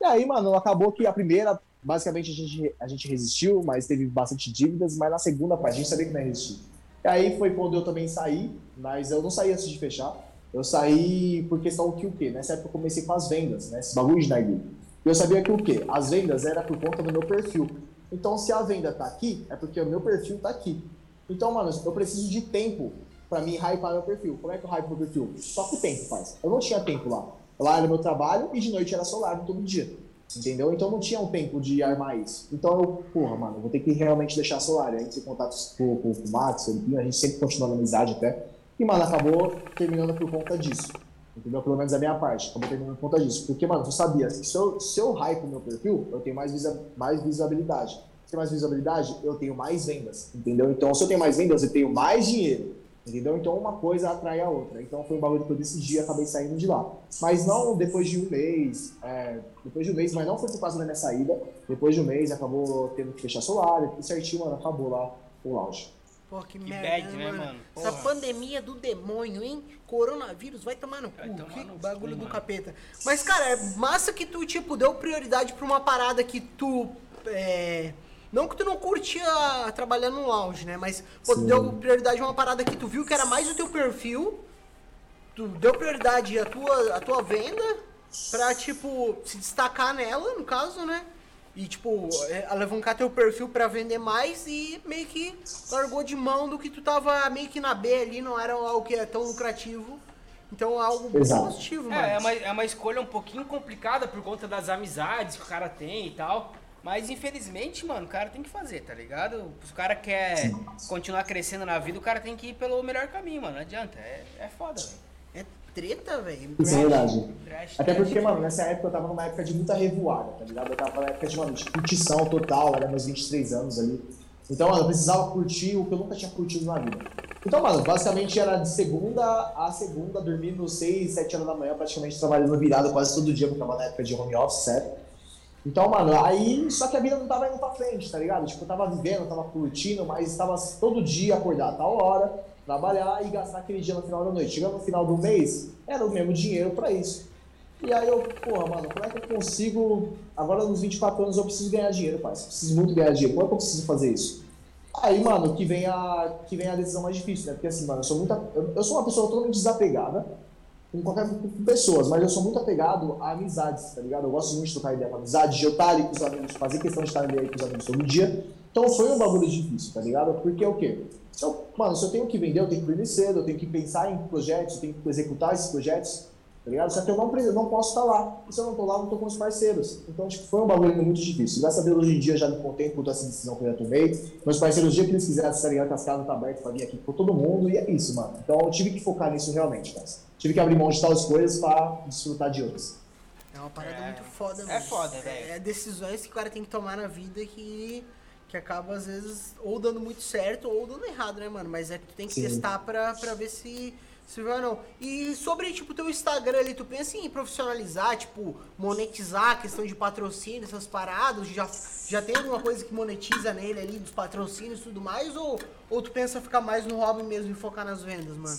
Speaker 3: E aí, mano, acabou que a primeira, basicamente, a gente, a gente resistiu, mas teve bastante dívidas, mas na segunda parte a gente sabia que não ia resistir. E aí foi quando eu também saí, mas eu não saí antes de fechar. Eu saí por questão que o quê? Nessa época eu comecei com as vendas, né? Esse bagulho de narguilha. E eu sabia que o quê? As vendas era por conta do meu perfil. Então, se a venda tá aqui, é porque o meu perfil tá aqui. Então, mano, eu preciso de tempo pra mim hypar meu perfil. Como é que eu hype meu perfil? Só com tempo, faz. Eu não tinha tempo lá. Lá era meu trabalho e de noite era solar todo dia. Entendeu? Então não tinha um tempo de armar isso. Então eu, porra, mano, vou ter que realmente deixar celular. A gente tem contatos com, com, com o Max, a gente sempre continua na amizade até. E, mano, acabou terminando por conta disso. Entendeu? Pelo menos a minha parte. Acabou terminando por conta disso. Porque, mano, tu sabia se eu, se eu hype o meu perfil, eu tenho mais, visa, mais visibilidade. Se eu tenho mais visibilidade, eu tenho mais vendas. Entendeu? Então, se eu tenho mais vendas, eu tenho mais dinheiro. Entendeu? Então uma coisa atrai a outra. Então foi um bagulho que eu decidi e acabei saindo de lá. Mas não depois de um mês, é, depois de um mês, mas não foi por causa da minha saída. Depois de um mês acabou tendo que fechar solar, e certinho, mano, acabou lá o lounge.
Speaker 1: Pô, que,
Speaker 2: Que
Speaker 1: merda,
Speaker 2: bad,
Speaker 1: né,
Speaker 2: né,
Speaker 1: mano?
Speaker 2: mano?
Speaker 1: Essa
Speaker 2: Porra.
Speaker 1: pandemia do demônio, hein? Coronavírus, vai tomar no cu.
Speaker 2: Tomar
Speaker 1: que
Speaker 2: no cu,
Speaker 1: bagulho do
Speaker 2: mano.
Speaker 1: capeta. Mas, cara, é massa que tu, tipo, deu prioridade pra uma parada que tu. É... Não que tu não curtia trabalhar no lounge, né? Mas pô, tu deu prioridade a uma parada que tu viu que era mais o teu perfil. Tu deu prioridade à tua, à tua venda pra, tipo, se destacar nela, no caso, né? E, tipo, é, alavancar teu perfil pra vender mais e meio que largou de mão do que tu tava meio que na B ali, não era algo que é tão lucrativo. Então é algo
Speaker 3: Exato.
Speaker 1: positivo, mano.
Speaker 2: É, é uma, é uma escolha um pouquinho complicada por conta das amizades que o cara tem e tal. Mas infelizmente, mano, o cara tem que fazer, tá ligado? Se o cara quer continuar crescendo na vida, o cara tem que ir pelo melhor caminho, mano. Não adianta. É, é foda, velho.
Speaker 1: É treta, velho.
Speaker 3: Isso é verdade.
Speaker 2: Trash,
Speaker 3: Até porque, mano, nessa época eu tava numa época de muita revoada, tá ligado? Eu tava na época de, mano, de curtição total, era meus 23 anos ali. Então, mano, eu precisava curtir o que eu nunca tinha curtido na vida. Então, mano, basicamente era de segunda a segunda, dormindo 6, 7 horas da manhã, praticamente trabalhando virado quase todo dia, porque eu tava na época de home office, sério. Então, mano, aí, só que a vida não tava indo pra frente, tá ligado? Tipo, eu tava vivendo, tava curtindo, mas tava todo dia acordar a tal hora, trabalhar e gastar aquele dia no final da noite. Chegando no final do mês, era o mesmo dinheiro pra isso. E aí eu, porra, mano, como é que eu consigo. Agora nos 24 anos eu preciso ganhar dinheiro, pai. Preciso muito ganhar dinheiro. Como é que eu preciso fazer isso? Aí, mano, que vem a, que vem a decisão mais difícil, né? Porque assim, mano, eu sou muita. Eu, eu sou uma pessoa totalmente desapegada com qualquer com pessoas, mas eu sou muito apegado a amizades, tá ligado? Eu gosto muito de trocar ideia com amizade, de eu estar ali com os amigos, fazer questão de estar ali com os amigos todo dia. Então foi um bagulho difícil, tá ligado? Porque o quê? Se eu, mano, se eu tenho que vender, eu tenho que vender cedo, eu tenho que pensar em projetos, eu tenho que executar esses projetos, tá ligado? Só que eu não, eu não posso estar lá. E se eu não tô lá, eu não tô com os parceiros. Então, tipo, foi um bagulho muito difícil. Graças a Deus, hoje em dia, já me contento com toda essa decisão que eu já tomei. Meus parceiros, o dia que eles quisessem, tá ligado? Que as casas tá abertas pra vir aqui com todo mundo. E é isso, mano. Então, eu tive que focar nisso realmente, cara. Tive que abrir mão de tais coisas pra desfrutar de outras.
Speaker 1: É uma parada
Speaker 2: É.
Speaker 1: muito foda,
Speaker 2: É
Speaker 1: mano.
Speaker 2: foda, velho.
Speaker 1: É decisões que o cara tem que tomar na vida que, que acaba, às vezes, ou dando muito certo ou dando errado, né, mano? Mas é que tu tem que
Speaker 3: Sim.
Speaker 1: testar pra, pra ver se, se vai ou não. E sobre, tipo, teu Instagram ali, tu pensa em profissionalizar, tipo, monetizar a questão de patrocínio, essas paradas? Já, já tem alguma coisa que monetiza nele ali, dos patrocínios e tudo mais? Ou, ou tu pensa ficar mais no hobby mesmo e focar nas vendas, mano?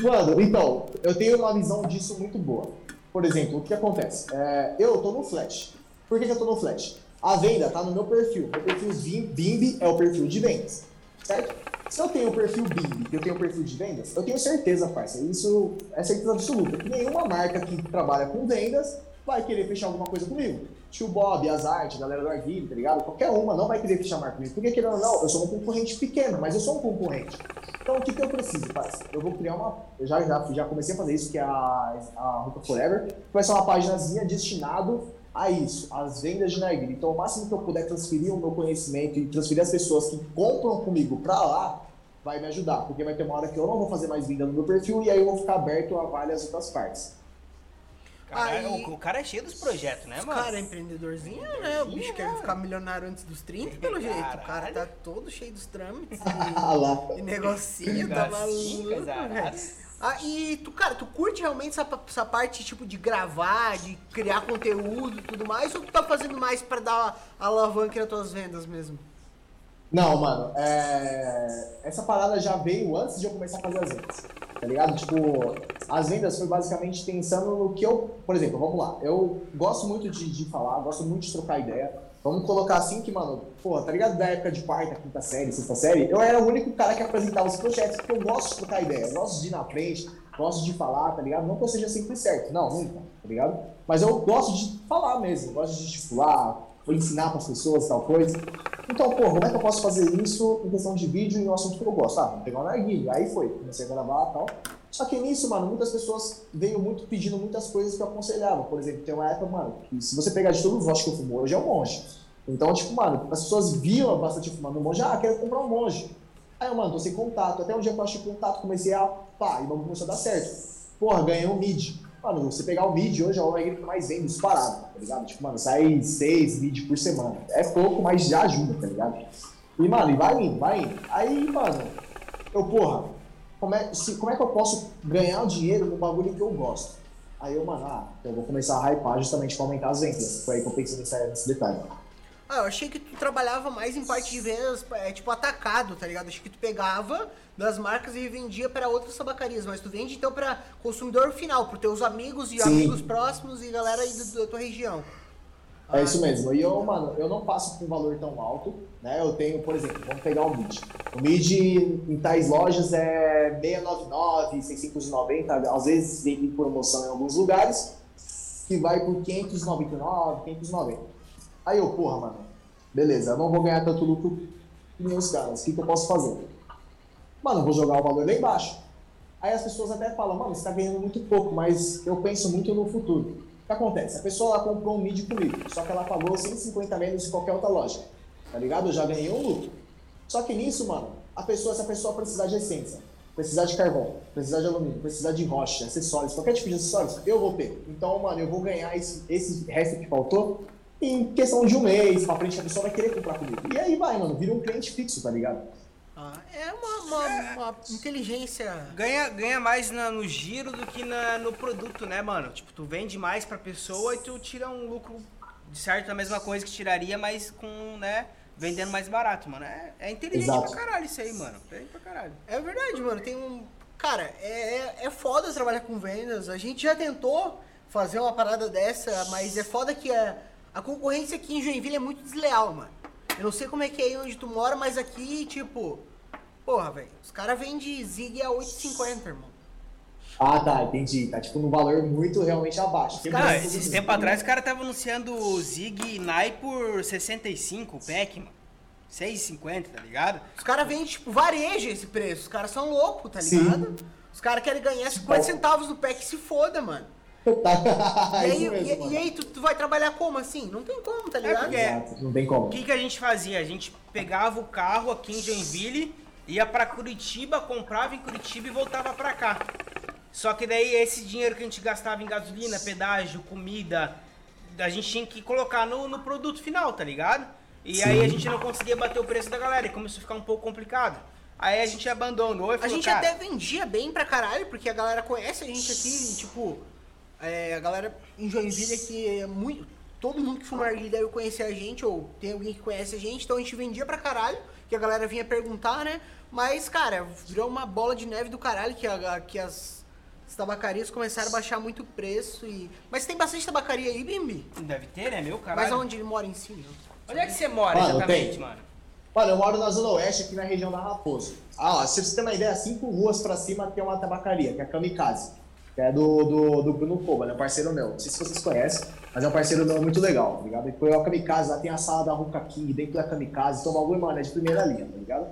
Speaker 3: Mano, então, eu tenho uma visão disso muito boa. Por exemplo, o que acontece? É, eu tô no Flash. Por que, que eu tô no Flash? A venda tá no meu perfil. Meu perfil Bim- Bimbi é o perfil de vendas. Certo? Se eu tenho o perfil Bimbi e eu tenho o perfil de vendas, eu tenho certeza, parça. Isso é certeza absoluta. Que nenhuma marca que trabalha com vendas vai querer fechar alguma coisa comigo. Tio Bob, As Artes, galera do Arquivo, tá ligado? Qualquer uma não vai querer fechar marca comigo. Porque, querendo ou não, eu sou um concorrente pequeno, mas eu sou um concorrente. Então, o que, que eu preciso, parça? Eu vou criar uma. Eu já, já, já comecei a fazer isso, que é a, a Forever, vai ser uma paginazinha destinado a isso, às vendas de narguilha. Então, o máximo que eu puder transferir o meu conhecimento e transferir as pessoas que compram comigo pra lá, vai me ajudar. Porque vai ter uma hora que eu não vou fazer mais venda no meu perfil e aí eu vou ficar aberto a várias outras partes.
Speaker 1: Aí-
Speaker 2: o, o cara é cheio dos projetos, né,
Speaker 1: Os
Speaker 2: mano?
Speaker 1: cara é empreendedorzinho, né? O bicho quer ficar milionário antes dos 30, pelo jeito. O cara tá todo cheio dos trâmites [LAUGHS]
Speaker 3: Ah lá.
Speaker 1: e, e negocinho, tá maluco, velho. Ah, e tu, cara, tu curte realmente essa, essa parte, tipo, de gravar, de criar conteúdo e tudo mais? Ou tu tá fazendo mais pra dar alavanca nas tuas vendas mesmo?
Speaker 3: Não, mano, é... essa parada já veio antes de eu começar a fazer as vendas, tá ligado? Tipo, as vendas foi basicamente pensando no que eu, por exemplo, vamos lá, eu gosto muito de, de falar, gosto muito de trocar ideia. Vamos colocar assim que, mano, pô, tá ligado? Da época de quarta, quinta série, sexta série, eu era o único cara que apresentava os projetos, porque eu gosto de trocar ideia, eu gosto de ir na frente, gosto de falar, tá ligado? Não que eu seja sempre certo, não, nunca, tá ligado? Mas eu gosto de falar mesmo, gosto de, vou ensinar para as pessoas tal coisa. Então, pô, como é que eu posso fazer isso em questão de vídeo e um assunto que eu gosto? Ah, vamos pegar uma narguilha. Aí foi, comecei a gravar e tal. Só que nisso, mano, muitas pessoas veio muito pedindo muitas coisas que eu aconselhava. Por exemplo, tem uma época, mano, que se você pegar de todos os votos que eu fumo hoje, é um monge. Então, tipo, mano, as pessoas viam bastante fumando um monge, ah, quero comprar um monge. Aí eu, mano, tô sem contato. Até um dia que eu achei contato, comecei a, pá, e o começou a dar certo. Porra, ganhei um mid. Mano, você pegar o mid hoje é o que mais vem disparado, tá ligado? Tipo, mano, sai seis mid por semana. É pouco, mas já ajuda, tá ligado? E, mano, e vai indo, vai indo. Aí, mano, eu, porra, como é, se, como é que eu posso ganhar dinheiro no bagulho que eu gosto? Aí eu, mano, ah, eu vou começar a hypar justamente pra aumentar as vendas. Foi aí que eu pensei nesse detalhe.
Speaker 1: Ah, eu achei que tu trabalhava mais em parte de vendas, é, tipo atacado, tá ligado? Achei que tu pegava das marcas e vendia para outras tabacarias, mas tu vende então para consumidor final, para teus amigos e Sim. amigos próximos e galera aí da, tua região.
Speaker 3: É isso mesmo. E eu, mano, eu não passo com um valor tão alto, né? Eu tenho, por exemplo, vamos pegar o MID. O MID em tais lojas é 699, 690, às vezes vem em promoção em alguns lugares, que vai por 599, 590. Aí eu, porra, mano, beleza, eu não vou ganhar tanto lucro que nem os caras. O que, que eu posso fazer? Mano, eu vou jogar o valor lá embaixo. Aí as pessoas até falam, mano, você tá ganhando muito pouco, mas eu penso muito no futuro que acontece? A pessoa lá comprou um mid comigo, só que ela pagou 150 menos de qualquer outra loja. Tá ligado? Eu já ganhei um lucro. Só que nisso, mano, a pessoa, se a pessoa precisar de essência, precisar de carvão, precisar de alumínio, precisar de rocha, acessórios, qualquer tipo de acessórios, eu vou ter. Então, mano, eu vou ganhar esse, esse resto que faltou em questão de um mês, pra frente a pessoa vai querer comprar comigo. E aí vai, mano, vira um cliente fixo, tá ligado?
Speaker 1: Ah, é uma, uma, é. uma, inteligência.
Speaker 2: Ganha, ganha mais na, no giro do que na, no produto, né, mano? Tipo, tu vende mais pra pessoa e tu tira um lucro de certo a mesma coisa que tiraria, mas com, né, vendendo mais barato, mano. É, é inteligente Exato. pra caralho isso aí, mano. É pra caralho.
Speaker 1: É verdade, mano. Tem um. Cara, é, é, é foda trabalhar com vendas. A gente já tentou fazer uma parada dessa, mas é foda que a, a concorrência aqui em Joinville é muito desleal, mano. Eu não sei como é que é aí onde tu mora, mas aqui, tipo, Porra, velho, os caras vendem Zig a 8,50, irmão.
Speaker 3: Ah, tá, entendi. Tá tipo num valor muito realmente abaixo.
Speaker 2: Cara, esses tempo atrás o cara tava anunciando o Zig e Nai por 65 o pack, mano. 6,50, tá ligado?
Speaker 1: Os caras vendem, tipo, varejo esse preço. Os caras são loucos, tá ligado? Sim. Os caras querem ganhar 50 centavos no pack se foda, mano. [LAUGHS] e aí, mesmo, e, e, aí tu, tu, vai trabalhar como assim? Não tem como, tá é ligado?
Speaker 3: É não tem como.
Speaker 2: O que, que a gente fazia? A gente pegava o carro aqui em Joinville ia para Curitiba, comprava em Curitiba e voltava para cá. Só que daí esse dinheiro que a gente gastava em gasolina, pedágio, comida, a gente tinha que colocar no, no produto final, tá ligado? E Sim. aí a gente não conseguia bater o preço da galera e começou a ficar um pouco complicado. Aí a gente abandonou e falou,
Speaker 1: A gente
Speaker 2: cara,
Speaker 1: até vendia bem pra caralho, porque a galera conhece a gente aqui, tipo, é, a galera em Joinville aqui é muito. Todo mundo que fuma narguilha deve conhecer a gente, ou tem alguém que conhece a gente, então a gente vendia pra caralho, que a galera vinha perguntar, né? Mas, cara, virou uma bola de neve do caralho que, a, que as, as tabacarias começaram a baixar muito o preço. E... Mas tem bastante tabacaria aí, Bimbi?
Speaker 2: Deve ter, né, meu caralho?
Speaker 1: Mas onde ele mora em si,
Speaker 2: né? Onde é que você mora mano, exatamente, tem. mano?
Speaker 3: Mano, eu moro na Zona Oeste, aqui na região da Raposo. Ah, ó, se você tem uma ideia, cinco ruas pra cima tem uma tabacaria, que é a Kamikaze. Que é do, do, do Bruno Koba, né? Parceiro meu. Não sei se vocês conhecem, mas é um parceiro meu muito legal, tá ligado? Depois é a Kamikaze, lá tem a sala da Ruka King, dentro da Kamikaze, então o bagulho, mano, é de primeira linha, tá ligado?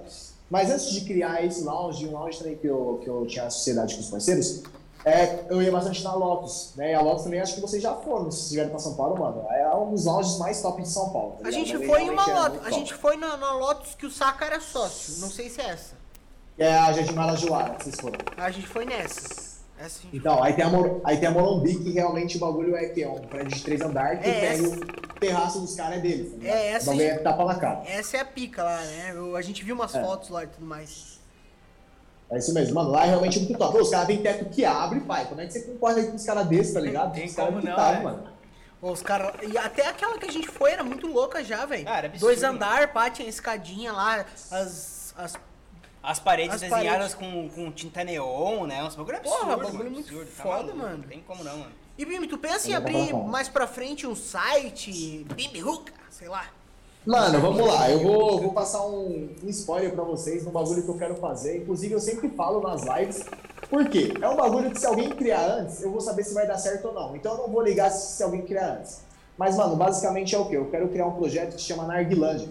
Speaker 3: Mas antes de criar esse lounge, um lounge também que eu, que eu tinha a sociedade com os parceiros, é, eu ia bastante na Lotus, né? E a Lotus também acho que vocês já foram, se estiverem pra São Paulo, mano. É um dos lounges mais top de São Paulo.
Speaker 1: Tá a gente foi em uma Lotus, a gente foi na, na, Lotus que o Saka era sócio, não sei se é essa.
Speaker 3: É a Jardim Marajoara que vocês foram.
Speaker 1: A gente foi nessa. É
Speaker 3: então, aí tem, a aí tem a Morumbi, que realmente o bagulho é que é um prédio de três andares, que é tem o terraço dos caras é deles. Tá
Speaker 1: é, essa.
Speaker 3: O é tapa na cara.
Speaker 1: Essa é a pica lá, né? Eu, a gente viu umas é. fotos lá e tudo mais.
Speaker 3: É isso mesmo, mano. Lá é realmente muito top. Pô, os caras têm teto que abre, pai. Como é que você concorda com os caras desses, tá ligado?
Speaker 2: Tem
Speaker 3: os
Speaker 2: como não, tá,
Speaker 3: mano.
Speaker 1: os cara... E até aquela que a gente foi era muito louca já, velho. Dois andar, pá, tinha escadinha lá, as, as
Speaker 2: as paredes As desenhadas paredes. Com, com tinta neon, né? Uns bagulho absurdo.
Speaker 1: Porra, bagulho muito absurdo. Tá foda,
Speaker 2: tá
Speaker 1: mano.
Speaker 2: Não tem como não, mano.
Speaker 1: E Bim, tu pensa em abrir mais pra frente um site, Bim Hook, sei lá?
Speaker 3: Mano, vamos lá. Eu vou, vou passar um, um spoiler pra vocês, um bagulho que eu quero fazer. Inclusive, eu sempre falo nas lives. Por quê? É um bagulho que se alguém criar antes, eu vou saber se vai dar certo ou não. Então eu não vou ligar se, se alguém criar antes. Mas, mano, basicamente é o quê? Eu quero criar um projeto que se chama Narguilândia.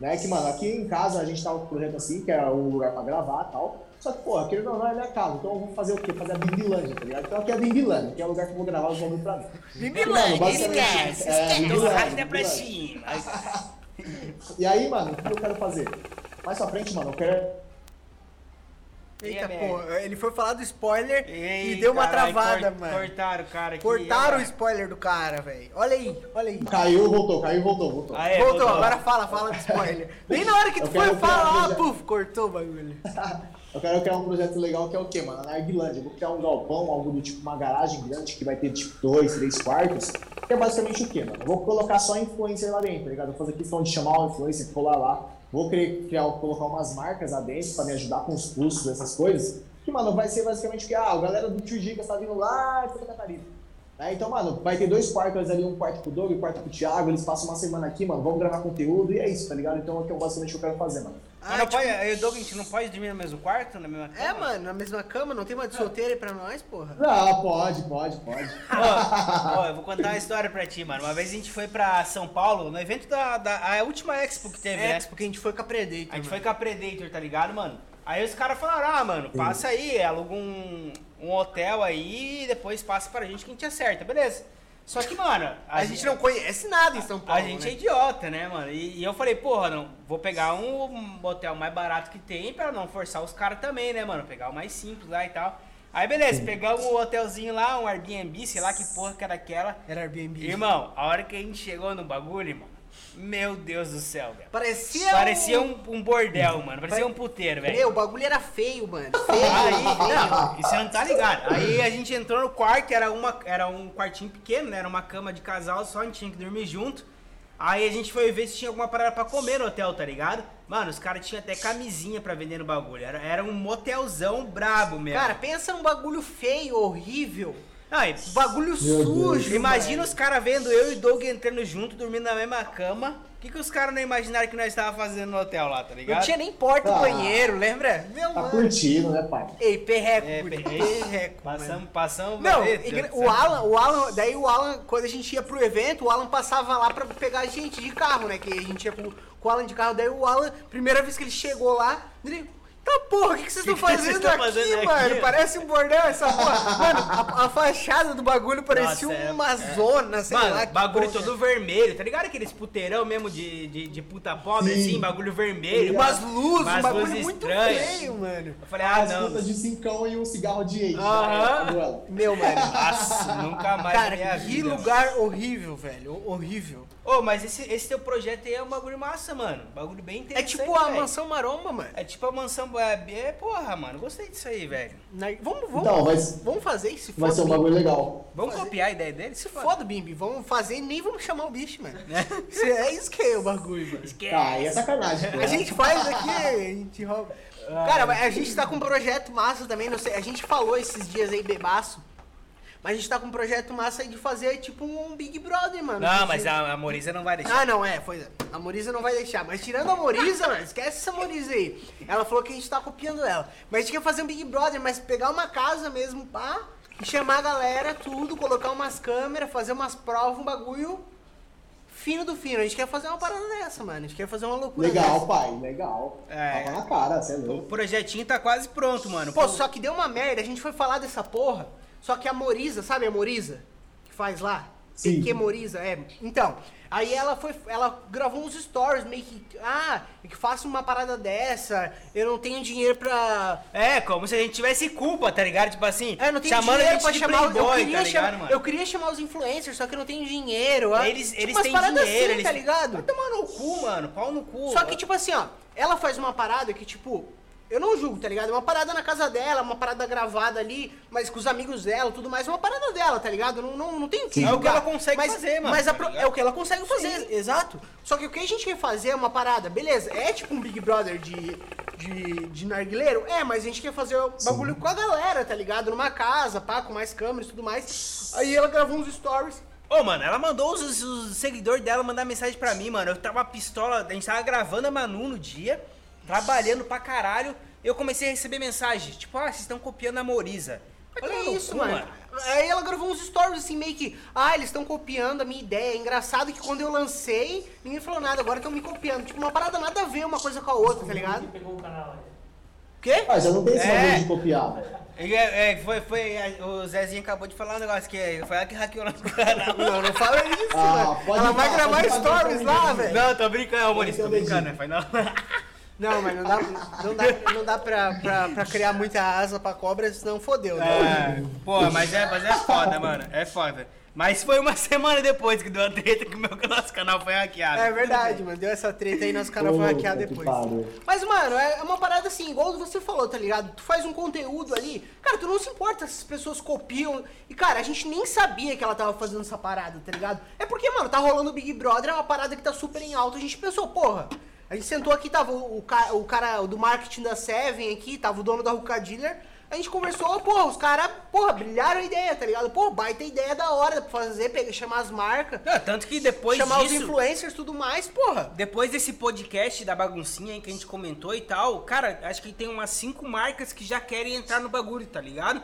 Speaker 3: Né? Que, mano, aqui em casa a gente tá com um projeto assim, que é um lugar para gravar e tal. Só que, pô, aquele não, é minha casa, então eu vou fazer o quê? Fazer a Bimbilândia, tá ligado? Então aqui é a Bimbilândia, que é o lugar que eu vou gravar os bagulho pra mim.
Speaker 1: Bimbilândia,
Speaker 2: Esquece,
Speaker 3: é,
Speaker 2: esquece.
Speaker 3: Bimbilândia,
Speaker 2: Arrasta pra
Speaker 3: Bimbilândia.
Speaker 2: cima. [LAUGHS]
Speaker 3: E aí, mano, o que eu quero fazer? Mais pra frente, mano, eu quero
Speaker 1: Eita,
Speaker 2: É,
Speaker 1: pô, ele foi falar do spoiler
Speaker 2: Ei,
Speaker 1: e deu uma
Speaker 2: caralho,
Speaker 1: travada,
Speaker 2: cort-
Speaker 1: mano.
Speaker 2: Cortaram o cara aqui.
Speaker 1: Cortaram o
Speaker 2: ó.
Speaker 1: spoiler do cara, velho. Olha aí, olha aí.
Speaker 3: Caiu, voltou, caiu, voltou, voltou.
Speaker 2: Ah, é,
Speaker 1: voltou,
Speaker 2: voltou.
Speaker 1: agora fala, fala do spoiler. [LAUGHS] Bem na hora que tu
Speaker 3: Eu
Speaker 1: foi falar,
Speaker 3: criar-
Speaker 1: puf, cortou o bagulho. [LAUGHS]
Speaker 3: Eu quero criar um projeto legal que é o quê, mano? Na Arguilândia. Eu vou criar um galpão, algo do tipo uma garagem grande que vai ter tipo dois, três quartos. Que é basicamente o quê, mano? Eu vou colocar só influencer lá dentro, tá ligado? Eu vou fazer questão de chamar o influencer, colar lá. Vou criar, colocar umas marcas lá dentro pra me ajudar com os custos, essas coisas. Que, mano, vai ser basicamente que? Ah, a galera do Tio Dicas tá vindo lá de Santa Catarina. Né? Então, mano, vai ter dois quartos ali, um quarto pro Doug e um quarto pro Thiago. Eles passam uma semana aqui, mano, vamos gravar conteúdo e é isso, tá ligado? Então, é o que basicamente eu quero fazer, mano.
Speaker 2: Mas
Speaker 1: Ah,
Speaker 2: não
Speaker 1: tipo,
Speaker 2: pode, eu e o Doug, a gente não pode dormir no mesmo quarto, na mesma
Speaker 1: é,
Speaker 2: cama?
Speaker 1: mano, na mesma cama, não tem uma de solteiro aí pra nós, porra.
Speaker 3: Não, pode, pode, pode. [LAUGHS]
Speaker 2: Ó, ó, eu vou contar uma história pra ti, mano. Uma vez a gente foi pra São Paulo, no evento da, da a última Expo que teve,
Speaker 1: É,
Speaker 2: né?
Speaker 1: porque a gente foi com a Predator.
Speaker 2: A gente
Speaker 1: mano.
Speaker 2: foi com a Predator, tá ligado, mano? Aí os caras falaram, ah, mano, passa aí, aluga um, um hotel aí e depois passa pra gente que a gente acerta, beleza. Só que, mano,
Speaker 1: A gente não conhece nada em São Paulo.
Speaker 2: A gente
Speaker 1: né?
Speaker 2: é idiota, né, mano? E, e eu falei, porra, não, vou pegar um hotel mais barato que tem pra não forçar os caras também, né, mano? Pegar o mais simples lá e tal. Aí beleza, pegamos um hotelzinho lá, um Airbnb, sei lá que porra que era aquela.
Speaker 1: Era Airbnb.
Speaker 2: Irmão, a hora que a gente chegou no bagulho, irmão, meu Deus do céu, velho.
Speaker 1: Parecia.
Speaker 2: Parecia
Speaker 1: um...
Speaker 2: um, um bordel, mano. Parecia um puteiro, velho.
Speaker 1: Meu, o bagulho era feio, mano. Feio.
Speaker 2: Aí, não, e você não tá ligado. Aí a gente entrou no quarto, era, uma, era um quartinho pequeno, né? Era uma cama de casal só, a gente tinha que dormir junto. Aí a gente foi ver se tinha alguma parada pra comer no hotel, tá ligado? Mano, os caras tinham até camisinha pra vender no bagulho. Era, era um motelzão brabo mesmo.
Speaker 1: Cara, pensa num bagulho feio, horrível.
Speaker 2: Não, e
Speaker 1: Bagulho sujo.
Speaker 2: Imagina
Speaker 1: mano.
Speaker 2: os caras vendo eu e o Doug entrando junto, dormindo na mesma cama. O que, que os caras não imaginaram que nós estávamos fazendo no hotel lá, tá ligado?
Speaker 1: Não tinha nem porta
Speaker 3: Ah.
Speaker 1: banheiro, lembra? Meu
Speaker 3: Tá
Speaker 1: mano.
Speaker 3: curtindo, né, pai?
Speaker 1: Ei, perreco,
Speaker 2: É, perreco. Passamos, passamos.
Speaker 1: Não,
Speaker 2: Meu Deus
Speaker 1: o. Alan, o Alan, daí o Alan, quando a gente ia pro evento, o Alan passava lá pra pegar a gente de carro, né? Que a gente ia com, com o Alan de carro, daí o Alan, primeira vez que ele chegou lá, ele. Tá porra, o que, que vocês estão
Speaker 2: que vocês
Speaker 1: fazendo, aqui,
Speaker 2: fazendo
Speaker 1: mano?
Speaker 2: aqui?
Speaker 1: Parece um bordel essa porra. Mano, a, a fachada do bagulho parecia
Speaker 2: Nossa, é-
Speaker 1: uma
Speaker 2: é.
Speaker 1: zona, sei
Speaker 2: Mano,
Speaker 1: lá. que
Speaker 2: bagulho
Speaker 1: porra.
Speaker 2: todo vermelho, tá ligado? Aqueles puteirão mesmo de, de, de puta pobre,
Speaker 3: Sim.
Speaker 2: assim, bagulho vermelho.
Speaker 1: Umas luzes, um
Speaker 2: umas
Speaker 1: bagulho
Speaker 2: luzes
Speaker 1: muito
Speaker 2: estranhas.
Speaker 1: feio, mano.
Speaker 2: Eu falei, ah,
Speaker 3: As
Speaker 2: não.
Speaker 3: putas de cincão e um cigarro de ex.
Speaker 2: Aham.
Speaker 3: né?
Speaker 1: Meu, mano.
Speaker 2: Nossa, nunca mais na
Speaker 1: Cara,
Speaker 2: minha
Speaker 1: que
Speaker 2: vida.
Speaker 1: lugar horrível, velho. Horrível.
Speaker 2: Ô, mas esse, esse teu projeto aí é um bagulho massa, mano. Bagulho bem
Speaker 1: É
Speaker 2: interessante.
Speaker 1: tipo a
Speaker 2: velho.
Speaker 1: mansão maromba, mano.
Speaker 2: É tipo a mansão. É, é, porra, mano. Gostei disso aí, velho.
Speaker 1: Na- Vamos, vamos,
Speaker 3: Então, vai-
Speaker 1: vamos fazer isso.
Speaker 3: Vai ser um bagulho legal.
Speaker 2: Vamos
Speaker 1: Fazer-
Speaker 2: copiar a ideia dele?
Speaker 1: Se foda, Bimbi. Vamos fazer e nem vamos chamar o bicho, mano. Isso é isso que é o bagulho, mano.
Speaker 2: Esquece.
Speaker 3: Ah, aí é sacanagem, pô.
Speaker 1: A gente faz aqui, a gente rouba. Cara, mas a gente tá com um projeto massa também, não sei. A gente falou esses dias aí, bebaço. Mas a gente tá com um projeto massa aí de fazer tipo um Big Brother, mano.
Speaker 2: Não,
Speaker 1: De-
Speaker 2: mas a, a Morisa não vai deixar.
Speaker 1: Ah, não, é, foi. A Morisa não vai deixar. Mas tirando a Morisa, mano, esquece essa Morisa aí. Ela falou que a gente tá copiando ela. Mas a gente quer fazer um Big Brother, mas pegar uma casa mesmo, pá, e chamar a galera, tudo, colocar umas câmeras, fazer umas provas, um bagulho fino do fino. A gente quer fazer uma parada dessa, mano. A gente quer fazer uma loucura
Speaker 3: Legal,
Speaker 1: dessa.
Speaker 3: pai, legal.
Speaker 2: É.
Speaker 3: Tava na cara, você é
Speaker 2: O
Speaker 3: louco.
Speaker 2: projetinho tá quase pronto, mano.
Speaker 1: Pô, só que deu uma merda. A gente foi falar dessa porra, só que a Morisa, sabe a Morisa? Que faz lá?
Speaker 3: Sim.
Speaker 1: Que Morisa, é. Então, aí ela foi, ela gravou uns stories meio que, ah, que faço uma parada dessa, eu não tenho dinheiro pra...
Speaker 2: É, como se a gente tivesse culpa, tá ligado? Tipo assim,
Speaker 1: É, não tenho
Speaker 2: chamando a
Speaker 1: dinheiro
Speaker 2: gente
Speaker 1: pra chamar... eu, queria
Speaker 2: tá ligado,
Speaker 1: chamar
Speaker 2: mano?
Speaker 1: eu queria chamar os influencers, só que eu não tenho dinheiro.
Speaker 2: Eles,
Speaker 1: tipo
Speaker 2: eles têm dinheiro,
Speaker 1: assim,
Speaker 2: eles...
Speaker 1: tá ligado?
Speaker 2: Vai tomar no cu, mano. Pau no cu.
Speaker 1: Só que, tipo assim, ó, ela faz uma parada que, tipo, eu não julgo, tá ligado? É uma parada na casa dela, uma parada gravada ali, mas com os amigos dela, tudo mais, é uma parada dela, tá ligado? Não, não, não tem o que
Speaker 2: Sim. É o que ela consegue
Speaker 1: mas,
Speaker 2: fazer, mano,
Speaker 1: Mas
Speaker 2: tá
Speaker 1: pro- é o que ela consegue fazer, exato. Só que o que a gente quer fazer é uma parada, beleza, é tipo um Big Brother de, de, de narguileiro? É, mas a gente quer fazer o bagulho com a galera, tá ligado? Numa casa, pá, com mais câmeras e tudo mais. Aí ela gravou uns stories.
Speaker 2: Ô, mano, ela mandou os, os seguidores dela mandar mensagem pra mim, mano. Eu tava pistola, a gente tava gravando a Manu no dia, trabalhando pra caralho. Eu comecei a receber mensagem, tipo, ah, vocês estão copiando a Moriza.
Speaker 1: Olha
Speaker 2: no
Speaker 1: isso,
Speaker 2: cu,
Speaker 1: mano. Aí ela gravou uns stories assim, meio que, ah, eles estão copiando a minha ideia. É engraçado que quando eu lancei, ninguém falou nada, agora estão me copiando. Tipo, uma parada nada a ver uma coisa com a outra, tá ligado?
Speaker 4: Pegou o canal?
Speaker 1: O quê?
Speaker 3: Ah, já não tem esse
Speaker 2: É.
Speaker 3: de copiar, velho.
Speaker 2: É, é, foi, foi, é, o Zezinho acabou de falar um negócio que foi ela que hackeou nosso canal.
Speaker 1: Não, não fala isso,
Speaker 3: Ah,
Speaker 1: mano.
Speaker 3: pode
Speaker 1: Ela vai gravar stories lá, velho.
Speaker 2: Não, tô brincando, Maurício, tô brincando, né? Foi não.
Speaker 1: Não, mas não dá, não dá, não dá pra, pra, pra criar muita asa pra cobra, senão fodeu, né?
Speaker 2: É, pô, mas é, mas é foda, mano. É foda. Mas foi uma [LAUGHS] semana depois que deu a treta que o meu [LAUGHS] nosso canal foi hackeado.
Speaker 1: É verdade, mano. Deu essa treta aí, nosso canal foi hackeado depois. Mas, mano, é uma parada assim, igual você falou, tá ligado? Tu faz um conteúdo ali, cara, tu não se importa se as pessoas copiam. E, cara, a gente nem sabia que ela tava fazendo essa parada, tá ligado? É porque, mano, tá rolando o Big Brother, é uma parada que tá super em alta. A gente pensou, porra. A gente sentou aqui, tava o, o, ca- o cara do marketing da Seven aqui, tava o dono da Ruka Dealer. A gente conversou, porra, os caras, porra, brilharam a ideia, tá ligado? Pô, baita ideia da hora pra fazer, pegar, chamar as marcas,
Speaker 2: Não, tanto que depois
Speaker 1: chamar os
Speaker 2: disso,
Speaker 1: influencers e tudo mais, porra.
Speaker 2: depois desse podcast da baguncinha aí que a gente comentou e tal, cara, acho que tem umas cinco marcas que já querem entrar no bagulho, tá ligado?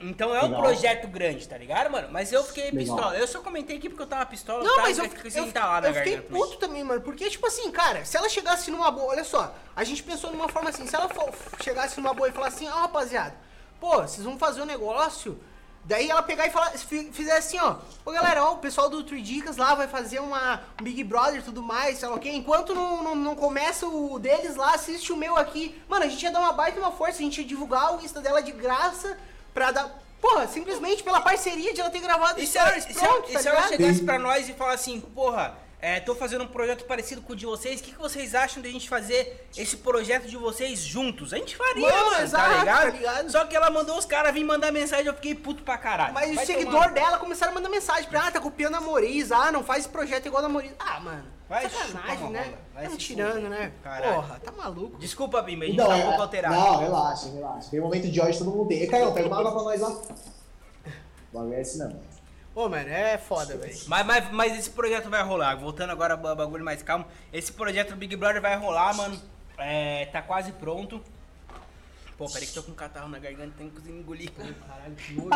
Speaker 2: Então é um
Speaker 3: Legal.
Speaker 2: projeto grande, tá ligado, mano? Mas eu fiquei
Speaker 3: Legal.
Speaker 2: pistola. Eu só comentei aqui porque eu tava pistola.
Speaker 1: Não,
Speaker 2: tá?
Speaker 1: mas eu,
Speaker 2: Fiquei
Speaker 1: eu,
Speaker 2: sem
Speaker 1: eu,
Speaker 2: entalar na
Speaker 1: fiquei
Speaker 2: garganta, mas-
Speaker 1: puto também, mano. Porque, tipo assim, cara, se ela chegasse numa boa, olha só, a gente pensou numa forma assim, se ela for- chegasse numa boa e falasse assim, ó, rapaziada, pô, vocês vão fazer um negócio. Daí ela pegar e falar, fi- fizer assim, ó, ô galera, ó, o pessoal do Three Dicas lá vai fazer uma um Big Brother e tudo mais, sei lá o quê. Enquanto não, não, não começa o deles lá, assiste o meu aqui. Mano, a gente ia dar uma baita uma força, a gente ia divulgar o Insta dela de graça pra dar. Porra, simplesmente pela parceria de ela ter gravado
Speaker 2: E se ela,
Speaker 1: stories,
Speaker 2: e se ela-
Speaker 1: pronto, tá
Speaker 2: se ela chegasse pra nós e falar assim, porra, é, tô fazendo um projeto parecido com o de vocês, o que, que vocês acham de a gente fazer esse projeto de vocês juntos? A gente faria,
Speaker 1: Mano,
Speaker 2: mano,
Speaker 1: exato,
Speaker 2: tá, ligado?
Speaker 1: tá ligado?
Speaker 2: Só que ela mandou os caras vir mandar mensagem, eu fiquei puto pra caralho.
Speaker 1: Mas
Speaker 2: Vai
Speaker 1: os seguidores
Speaker 2: tomar-
Speaker 1: dela começaram a mandar mensagem pra ela, ah, tá copiando a Moriz, ah, não faz esse projeto igual da Moriz. Ah, mano,
Speaker 2: Vai
Speaker 1: sacanagem, né?
Speaker 2: vai
Speaker 1: Tá tirando,
Speaker 2: fuder.
Speaker 1: né?
Speaker 2: Caralho.
Speaker 1: Porra, tá maluco.
Speaker 2: Desculpa, Bimba, a gente
Speaker 3: Então,
Speaker 2: tá um
Speaker 3: é-
Speaker 2: pouco alterado.
Speaker 3: Não, relaxa, relaxa. Tem momento de ódio todo mundo tem. E Caio, pega uma água pra nós lá. O [LAUGHS] bagulho é esse mesmo.
Speaker 1: Ô, mano, é foda, velho.
Speaker 2: Mas, mas, mas esse projeto vai rolar. Voltando agora ao bagulho mais calmo. Esse projeto Big Brother vai rolar, mano. É, tá quase pronto. Pô, peraí que tô com um catarro na garganta, tenho que engolir.
Speaker 1: Caralho, que nojo.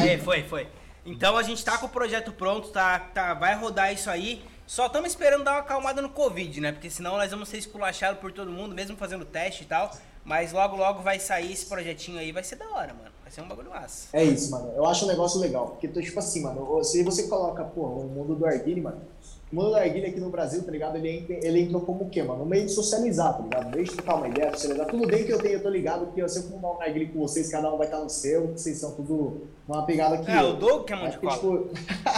Speaker 2: Aê, [LAUGHS] foi, foi. Então a gente tá com o projeto pronto, tá, tá, vai rodar isso aí. Só estamos esperando dar uma acalmada no Covid, né? Porque senão nós vamos ser esculachados por todo mundo, mesmo fazendo teste e tal. Mas logo, logo vai sair esse projetinho aí, vai ser da hora, mano. Vai ser um bagulho massa.
Speaker 3: É isso, mano. Eu acho um negócio legal. Porque, tipo assim, mano, se você coloca, pô, o mundo do Arguile, mano. O mundo do Arguile aqui no Brasil, tá ligado? Ele, entra- ele entrou como o quê, mano? Um meio de socializar, tá ligado? Um meio de trocar uma ideia, socializar. Tudo bem que eu tenho, eu tô ligado, que eu sempre vou dar um Arguile com vocês, cada um vai estar no seu, vocês são tudo uma pegada que.
Speaker 2: É,
Speaker 3: eu.
Speaker 2: o Doug que é mão
Speaker 3: É porque, tipo,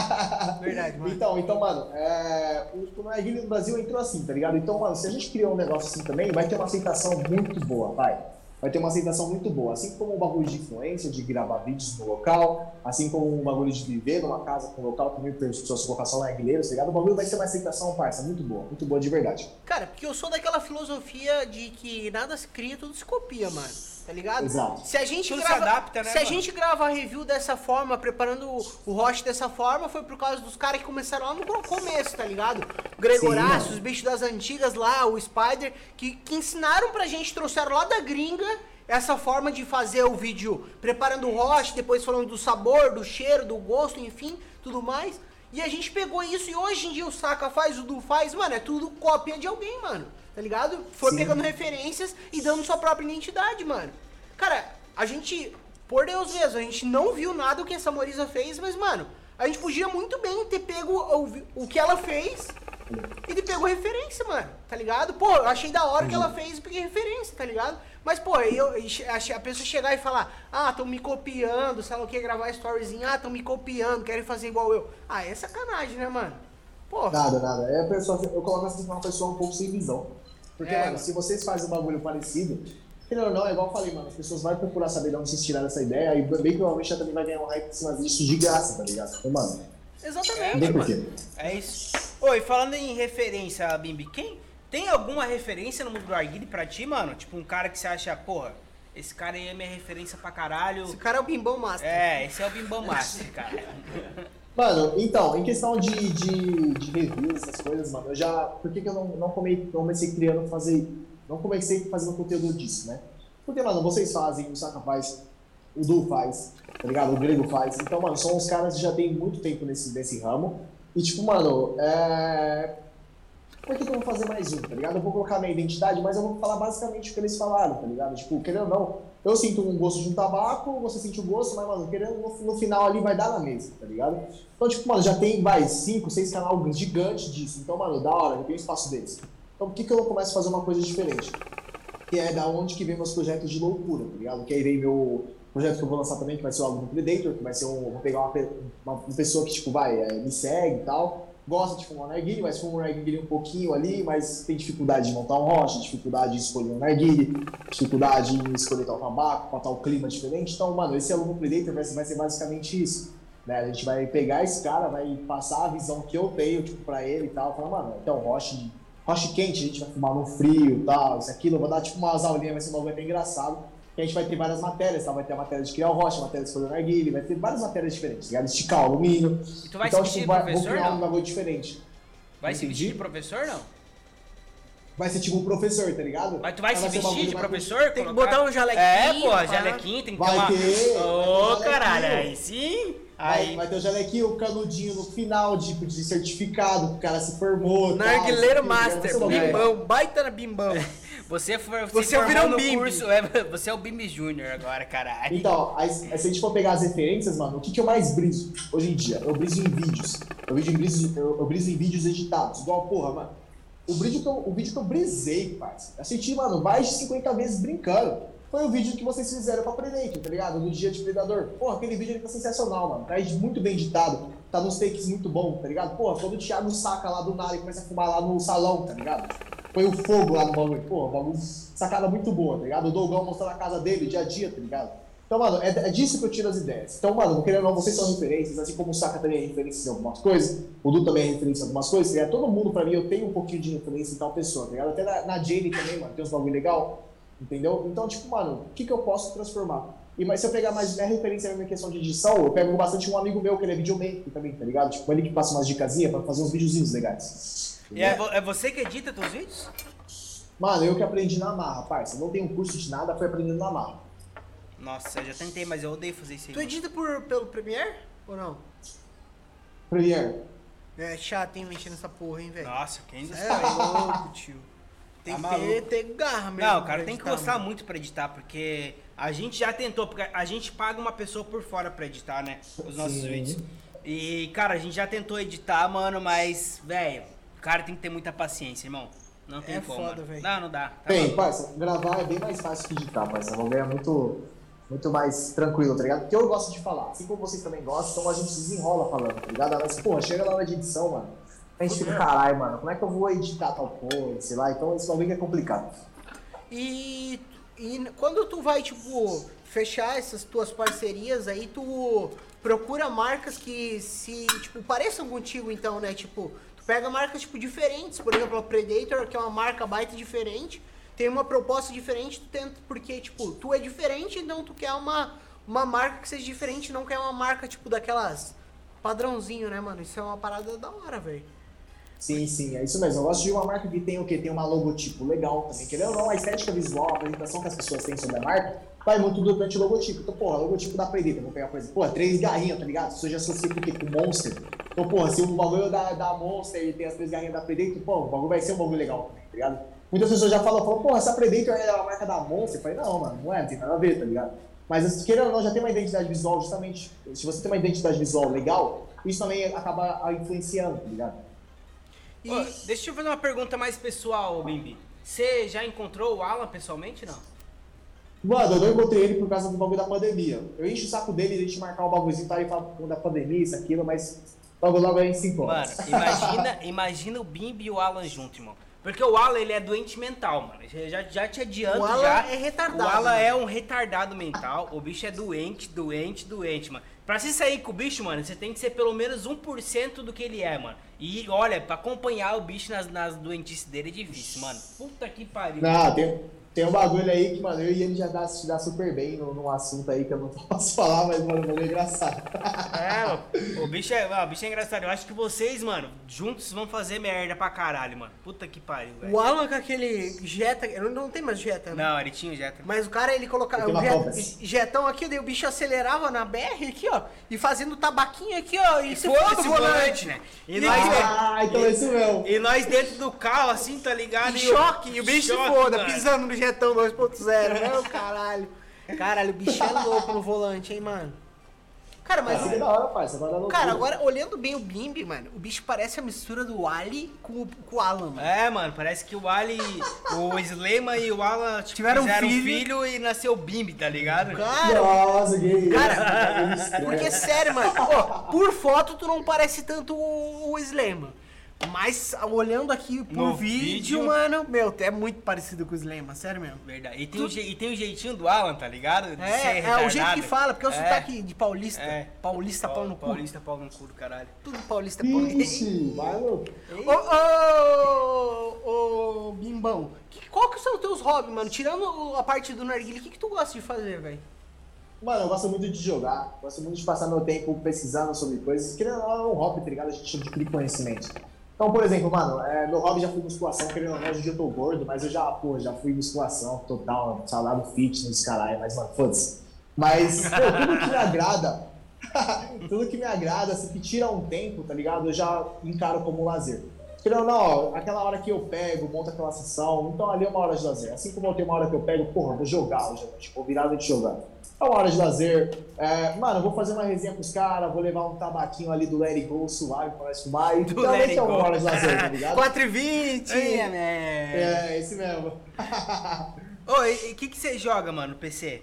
Speaker 3: [LAUGHS]
Speaker 1: Verdade, mano.
Speaker 3: Então, então, mano, é, o, Narguilha no Brasil entrou assim, tá ligado? Então, mano, se a gente criar um negócio assim também, vai ter uma aceitação muito boa, vai. Vai ter uma aceitação muito boa. Assim como o bagulho de influência, de gravar vídeos no local, assim como o bagulho de viver numa casa com local com mil pessoas, colocação narguilheiros, tá ligado? O bagulho vai ser uma aceitação, parça, muito boa, muito boa de verdade.
Speaker 1: Cara, porque eu sou daquela filosofia de que nada se cria, tudo se copia, mano. Tá ligado?
Speaker 3: Exato.
Speaker 1: Se a gente
Speaker 2: Tudo se
Speaker 1: grava,
Speaker 2: adapta, né,
Speaker 1: Se a
Speaker 2: mano?
Speaker 1: gente grava a review dessa forma, preparando o, host dessa forma, foi por causa dos caras que começaram lá no começo, tá ligado? O Gregorácio,
Speaker 3: Sim,
Speaker 1: os bichos das antigas lá, o Spider, que, que ensinaram pra gente, trouxeram lá da gringa essa forma de fazer o vídeo preparando o host, depois falando do sabor, do cheiro, do gosto, enfim, tudo mais. E a gente pegou isso e hoje em dia o Saka faz, o Du faz, mano, é tudo cópia de alguém, mano. Tá ligado? Foi
Speaker 3: Sim.
Speaker 1: pegando referências e dando sua própria identidade, mano. Cara, a gente, por Deus mesmo, a gente não viu nada o que essa Morisa fez, mas, mano, a gente podia muito bem ter pego o, o que ela fez e ter pego referência, mano, tá ligado? Pô, eu achei da hora o que ela fez e peguei referência, tá ligado? Mas, pô, aí eu, a, a pessoa chegar e falar, ah, tão me copiando, sei lá o que, gravar storyzinho, ah, tão me copiando, querem fazer igual eu. Ah, é sacanagem, né, mano? Pô,
Speaker 3: Nada, nada. É a pessoa, eu coloco assim uma pessoa um pouco sem visão. Porque,
Speaker 2: É,
Speaker 3: mano, se vocês fazem um bagulho parecido, querendo ou não, é igual eu falei, mano, as pessoas vão procurar saber de onde vocês tiraram essa ideia e bem provavelmente ela também vai ganhar um hype em cima disso de graça, tá ligado? Então, mano,
Speaker 1: exatamente,
Speaker 3: não tem
Speaker 1: mano.
Speaker 3: porquê.
Speaker 2: É isso. Oi, falando em referência, Bimbi, quem tem alguma referência no mundo do Arguile pra ti, mano? Tipo, um cara que você acha, porra, esse cara aí é minha referência pra caralho.
Speaker 1: Esse cara é o Bimbão Master.
Speaker 2: É, esse é o Bimbam Master, cara. [LAUGHS]
Speaker 3: Mano, então, em questão de, de, de reviews, essas coisas, mano, eu já. Por que, que eu não, não come- comecei criando fazer. Não comecei fazendo conteúdo disso, né? Porque, mano, vocês fazem, o Saka faz, o Du faz, tá ligado? O Grego faz. Então, mano, são os caras que já tem muito tempo nesse, nesse ramo. E, tipo, mano, é. Por que, que eu vou fazer mais um, tá ligado? Eu vou colocar minha identidade, mas eu vou falar basicamente o que eles falaram, tá ligado? Tipo, querendo ou não, eu sinto um gosto de um tabaco, você sente o gosto, mas, mano, querendo, no, no final ali vai dar na mesa, tá ligado? Então, tipo, mano, já tem, vai, cinco, seis canais gigantes disso. Então, mano, da hora, eu tenho espaço deles. Então, por que, que eu não começo a fazer uma coisa diferente? Que é da onde que vem meus projetos de loucura, tá ligado? Que aí vem meu projeto que eu vou lançar também, que vai ser o álbum Predator, que vai ser um. Vou pegar uma, uma pessoa que, tipo, vai, é, me segue e tal gosta de fumar um narguile, mas fuma um narguile um pouquinho ali, mas tem dificuldade de montar um rocha, dificuldade de escolher um narguile, dificuldade em escolher tal tabaco, para tal clima diferente. Então, mano, esse aluno Predator vai vai ser basicamente isso. Né? A gente vai pegar esse cara, vai passar a visão que eu tenho, tipo, pra ele e tal, falar, mano, então, rocha, rocha quente, a gente vai fumar no frio e tal, isso, aquilo, eu vou dar tipo umas aulinhas, vai ser um bagulho bem engraçado que a gente vai ter várias matérias, tá? Vai ter a matéria de criar o rocha, matéria de escolher o narguile, vai ter várias matérias diferentes, ligado? Esticar o alumínio.
Speaker 2: E tu vai
Speaker 3: então,
Speaker 2: se vestir
Speaker 3: tipo,
Speaker 2: de
Speaker 3: vai, vou
Speaker 2: professor,
Speaker 3: criar
Speaker 2: não?
Speaker 3: um bagulho diferente.
Speaker 2: Vai se
Speaker 3: Entendi.
Speaker 2: vestir de professor, não?
Speaker 3: Vai ser tipo um professor, tá ligado?
Speaker 2: Mas tu vai se
Speaker 3: ser um
Speaker 2: vestir de professor?
Speaker 1: Tem que
Speaker 2: colocar-
Speaker 1: botar um jalequinho,
Speaker 2: É, pô, jalequinho, tem que
Speaker 3: Vai
Speaker 2: ter uma...
Speaker 3: vai
Speaker 2: Ô,
Speaker 3: jalequinho.
Speaker 2: caralho, aí sim.
Speaker 3: Vai,
Speaker 2: Aí...
Speaker 3: vai ter o jalequinho, o canudinho no final, tipo, de certificado, que o cara se formou. tal,
Speaker 1: Narguileiro
Speaker 3: aqui,
Speaker 1: Master,
Speaker 3: vai
Speaker 1: bimbão, baita na bimbão. [LAUGHS]
Speaker 2: Você, for,
Speaker 1: Você
Speaker 2: formou
Speaker 1: virou um Bimbi.
Speaker 2: curso, é, [LAUGHS] você é o Bimbi Júnior agora, caralho.
Speaker 3: Então, aí, se a gente for pegar as referências, mano, o que, que eu mais briso hoje em dia? Eu briso em vídeos. Eu, briso em, briso, eu, eu briso em vídeos editados. Igual, porra, mano. O vídeo que eu, o vídeo que eu brisei, parça. Assisti, mano, mais de 50 vezes brincando. Foi o vídeo que vocês fizeram pra Predator, tá ligado? No dia de Predador. Porra, aquele vídeo ali tá sensacional, mano. Tá muito bem editado. Tá nos takes muito bom, tá ligado? Porra, quando o Thiago saca lá do nada e começa a fumar lá no salão, tá ligado? Põe o fogo lá no bagulho. Porra, bagulho, sacada muito boa, tá ligado? O Dogão mostrando a casa dele, dia a dia, tá ligado? Então, mano, é, é disso que eu tiro as ideias. Então, mano, querendo ou não, vocês são referências, assim como o Saka também é referência em algumas coisas, o Du também é referência em algumas coisas, tá ligado? Todo mundo, pra mim, eu tenho um pouquinho de referência em tal pessoa, tá ligado? Até na, na Jane também, mano, tem uns bagulho legal, entendeu? Então, tipo, mano, o que que eu posso transformar? E mas se eu pegar mais minha referência na minha questão de edição, eu pego bastante um amigo meu que ele é videomaker também, tá ligado? Tipo, ele que passa umas dicasinhas pra fazer uns videozinhos legais.
Speaker 2: E é, vo- é você que edita teus vídeos?
Speaker 3: Mano, eu que aprendi na marra, parça. Não tenho curso de nada, foi aprendendo na marra.
Speaker 2: Nossa, eu já tentei, mas eu odeio fazer isso aí.
Speaker 1: Tu edita por, pelo Premiere ou não?
Speaker 3: Premiere.
Speaker 1: É chato, hein, mexer nessa porra, hein, velho.
Speaker 2: Nossa, quem
Speaker 1: É louco, tio. Tem
Speaker 2: Tá
Speaker 1: que ter,
Speaker 2: maluco.
Speaker 1: ter garra mesmo.
Speaker 2: Não, o cara
Speaker 1: pra
Speaker 2: tem que
Speaker 1: editar,
Speaker 2: gostar
Speaker 1: mano.
Speaker 2: muito pra editar, porque a gente já tentou, porque a gente paga uma pessoa por fora pra editar, né? Os nossos
Speaker 3: Sim.
Speaker 2: vídeos. E, cara, a gente já tentou editar, mano, mas, velho, cara tem que ter muita paciência, irmão. Não tem
Speaker 1: É
Speaker 2: como.
Speaker 1: foda.
Speaker 2: Não, não dá. Tá maluco.
Speaker 3: parça, gravar é bem mais fácil que editar, parça. O bagulho é muito, muito mais tranquilo, tá ligado? Porque eu gosto de falar, assim como vocês também gostam, então a gente desenrola falando, tá ligado? Mas, porra, chega na hora de edição, mano. A gente fica, caralho, mano, como é que eu vou editar tal coisa, sei lá? Então esse bagulho é complicado.
Speaker 1: E, e quando tu vai, tipo, fechar essas tuas parcerias aí, tu procura marcas que se, tipo, pareçam contigo, então, né? Tipo, tu pega marcas, tipo, diferentes. Por exemplo, a Predator, que é uma marca baita diferente, tem uma proposta diferente, tu tenta, porque, tipo, tu é diferente, então tu quer uma, uma marca que seja diferente, não quer uma marca, tipo, daquelas padrãozinho, né, mano? Isso é uma parada da hora, velho.
Speaker 3: Sim, sim, é isso mesmo. Eu gosto de uma marca que tem o quê? Tem uma logotipo legal também. Querendo ou não, a estética visual, a apresentação que as pessoas têm sobre a marca, vai muito durante o logotipo. Então, porra, logotipo da Predator, vou pegar, por exemplo, porra, três garrinhas, tá ligado? Pessoas já associam com o quê? Com Monster. Então, porra, se o bagulho da, da Monster e tem as três garrinhas da Predator, pô, o bagulho vai ser um bagulho legal também, tá ligado? Muitas pessoas já falam, falam, porra, essa Predator é a marca da Monster. Eu falei, não, mano, não é, não tem nada a ver, tá ligado? Mas, querendo ou não, já tem uma identidade visual, justamente. Se você tem uma identidade visual legal, isso também acaba influenciando, tá ligado?
Speaker 1: E,
Speaker 2: deixa eu fazer uma pergunta mais pessoal, Bimbi. Você já encontrou o Alan pessoalmente, não?
Speaker 3: Mano, eu não encontrei ele por causa do bagulho da pandemia. Eu encho o saco dele de a gente marcar o bagulhozinho, tá? E fala da pandemia, isso, aquilo, mas logo logo a gente se encontra.
Speaker 2: Mano, imagina, imagina o Bimbi e o Alan junto, irmão. Porque o Alan, ele é doente mental, mano. Já, já te adianto
Speaker 1: O Alan
Speaker 2: já.
Speaker 1: é retardado,
Speaker 2: O Alan
Speaker 1: mano.
Speaker 2: é um retardado mental. O bicho é doente, doente, doente, mano. Pra se sair com o bicho, mano, você tem que ser pelo menos 1% do que ele é, mano. E olha, pra acompanhar o bicho nas, nas doentices dele é difícil, mano. Puta que pariu.
Speaker 3: Não, tem, tem um bagulho aí que, mano, eu e ele já dá, se dá super bem num, num assunto aí que eu não [LAUGHS] posso falar, mas, mano, é engraçado.
Speaker 2: É, o, [LAUGHS] o bicho é, ó, o bicho é engraçado. Eu acho que vocês, mano, juntos vão fazer merda pra caralho, mano. Puta que pariu, velho.
Speaker 1: O Alan com aquele Jetta, não, não tem mais Jetta, né?
Speaker 2: Não, ele tinha o Jetta.
Speaker 1: Mas o cara, ele colocava o jet- jetão aqui, daí o bicho acelerava na BR aqui, ó, e fazendo tabaquinho aqui, ó, e se
Speaker 2: Foda-se
Speaker 1: foda
Speaker 2: o volante, né? E
Speaker 1: E
Speaker 2: nós,
Speaker 3: Ah, então é isso mesmo.
Speaker 2: e nós dentro do carro, assim, tá ligado? E o-
Speaker 1: choque, e o bicho se
Speaker 2: choque,
Speaker 1: foda,
Speaker 2: mano.
Speaker 1: pisando no jetão 2.0, né, o caralho. Caralho, o bicho é louco no volante, hein, mano. Cara, mas...
Speaker 3: É da hora, parça.
Speaker 1: Cara, agora, olhando bem o Bimbi, mano, o bicho parece a mistura do Ali com, o- com o Alan, mano.
Speaker 2: É, mano, parece que o Ali, o Slema e o Alan tipo,
Speaker 1: Tiveram um
Speaker 2: um
Speaker 1: filho.
Speaker 2: filho e nasceu o Bimbi, tá ligado?
Speaker 1: Cara,
Speaker 3: Nossa, que
Speaker 1: Cara. Porque, sério, mano, ó, por foto tu não parece tanto o, o Slema. Mas olhando aqui por
Speaker 2: No
Speaker 1: vídeo,
Speaker 2: vídeo.
Speaker 1: mano, meu, tu é muito parecido com o Slema, sério mesmo.
Speaker 2: Verdade. E tem, o, je- e tem o jeitinho do Alan, tá ligado? De ser
Speaker 1: É, é o jeito que fala, porque é o
Speaker 2: É.
Speaker 1: sotaque de paulista.
Speaker 2: É.
Speaker 1: Paulista, pau no cu.
Speaker 2: Paulista, pau no cu do caralho.
Speaker 1: Tudo paulista, pau no cu.
Speaker 3: Ixi, vai, louco.
Speaker 1: Ô, ô, ô, Bimbão, que, qual que são os teus hobbies, mano? Tirando a parte do narguilha, o que, que tu gosta de fazer, velho?
Speaker 3: Mano, eu gosto muito de jogar, gosto muito de passar meu tempo pesquisando sobre coisas. Não, é um hobby, tá ligado? A gente adquire conhecimento. Então, por exemplo, mano, é, meu hobby já foi musculação, querendo ou não, hoje eu tô gordo, mas eu já, pô, já fui musculação total, salado fitness, caralho, mas, mano, foda-se. Mas, pô, tudo que me agrada, [LAUGHS] tudo que me agrada, assim, que tira um tempo, tá ligado? Eu já encaro como lazer. Querendo ou não, aquela hora que eu pego, monto aquela sessão, então ali é uma hora de lazer. Assim como eu tenho uma hora que eu pego, porra, vou jogar hoje, vou virar noite jogar. É uma hora de lazer. É, mano, eu vou fazer uma resenha com os caras, vou levar um tabaquinho ali do Let It Go suave pra nós fumar. E
Speaker 2: Do Let It
Speaker 3: é uma hora de lazer, tá ligado?
Speaker 1: 4,20!
Speaker 2: É, né?
Speaker 3: É, esse mesmo. [LAUGHS]
Speaker 2: Ô, e o que, que você joga, mano, no PC?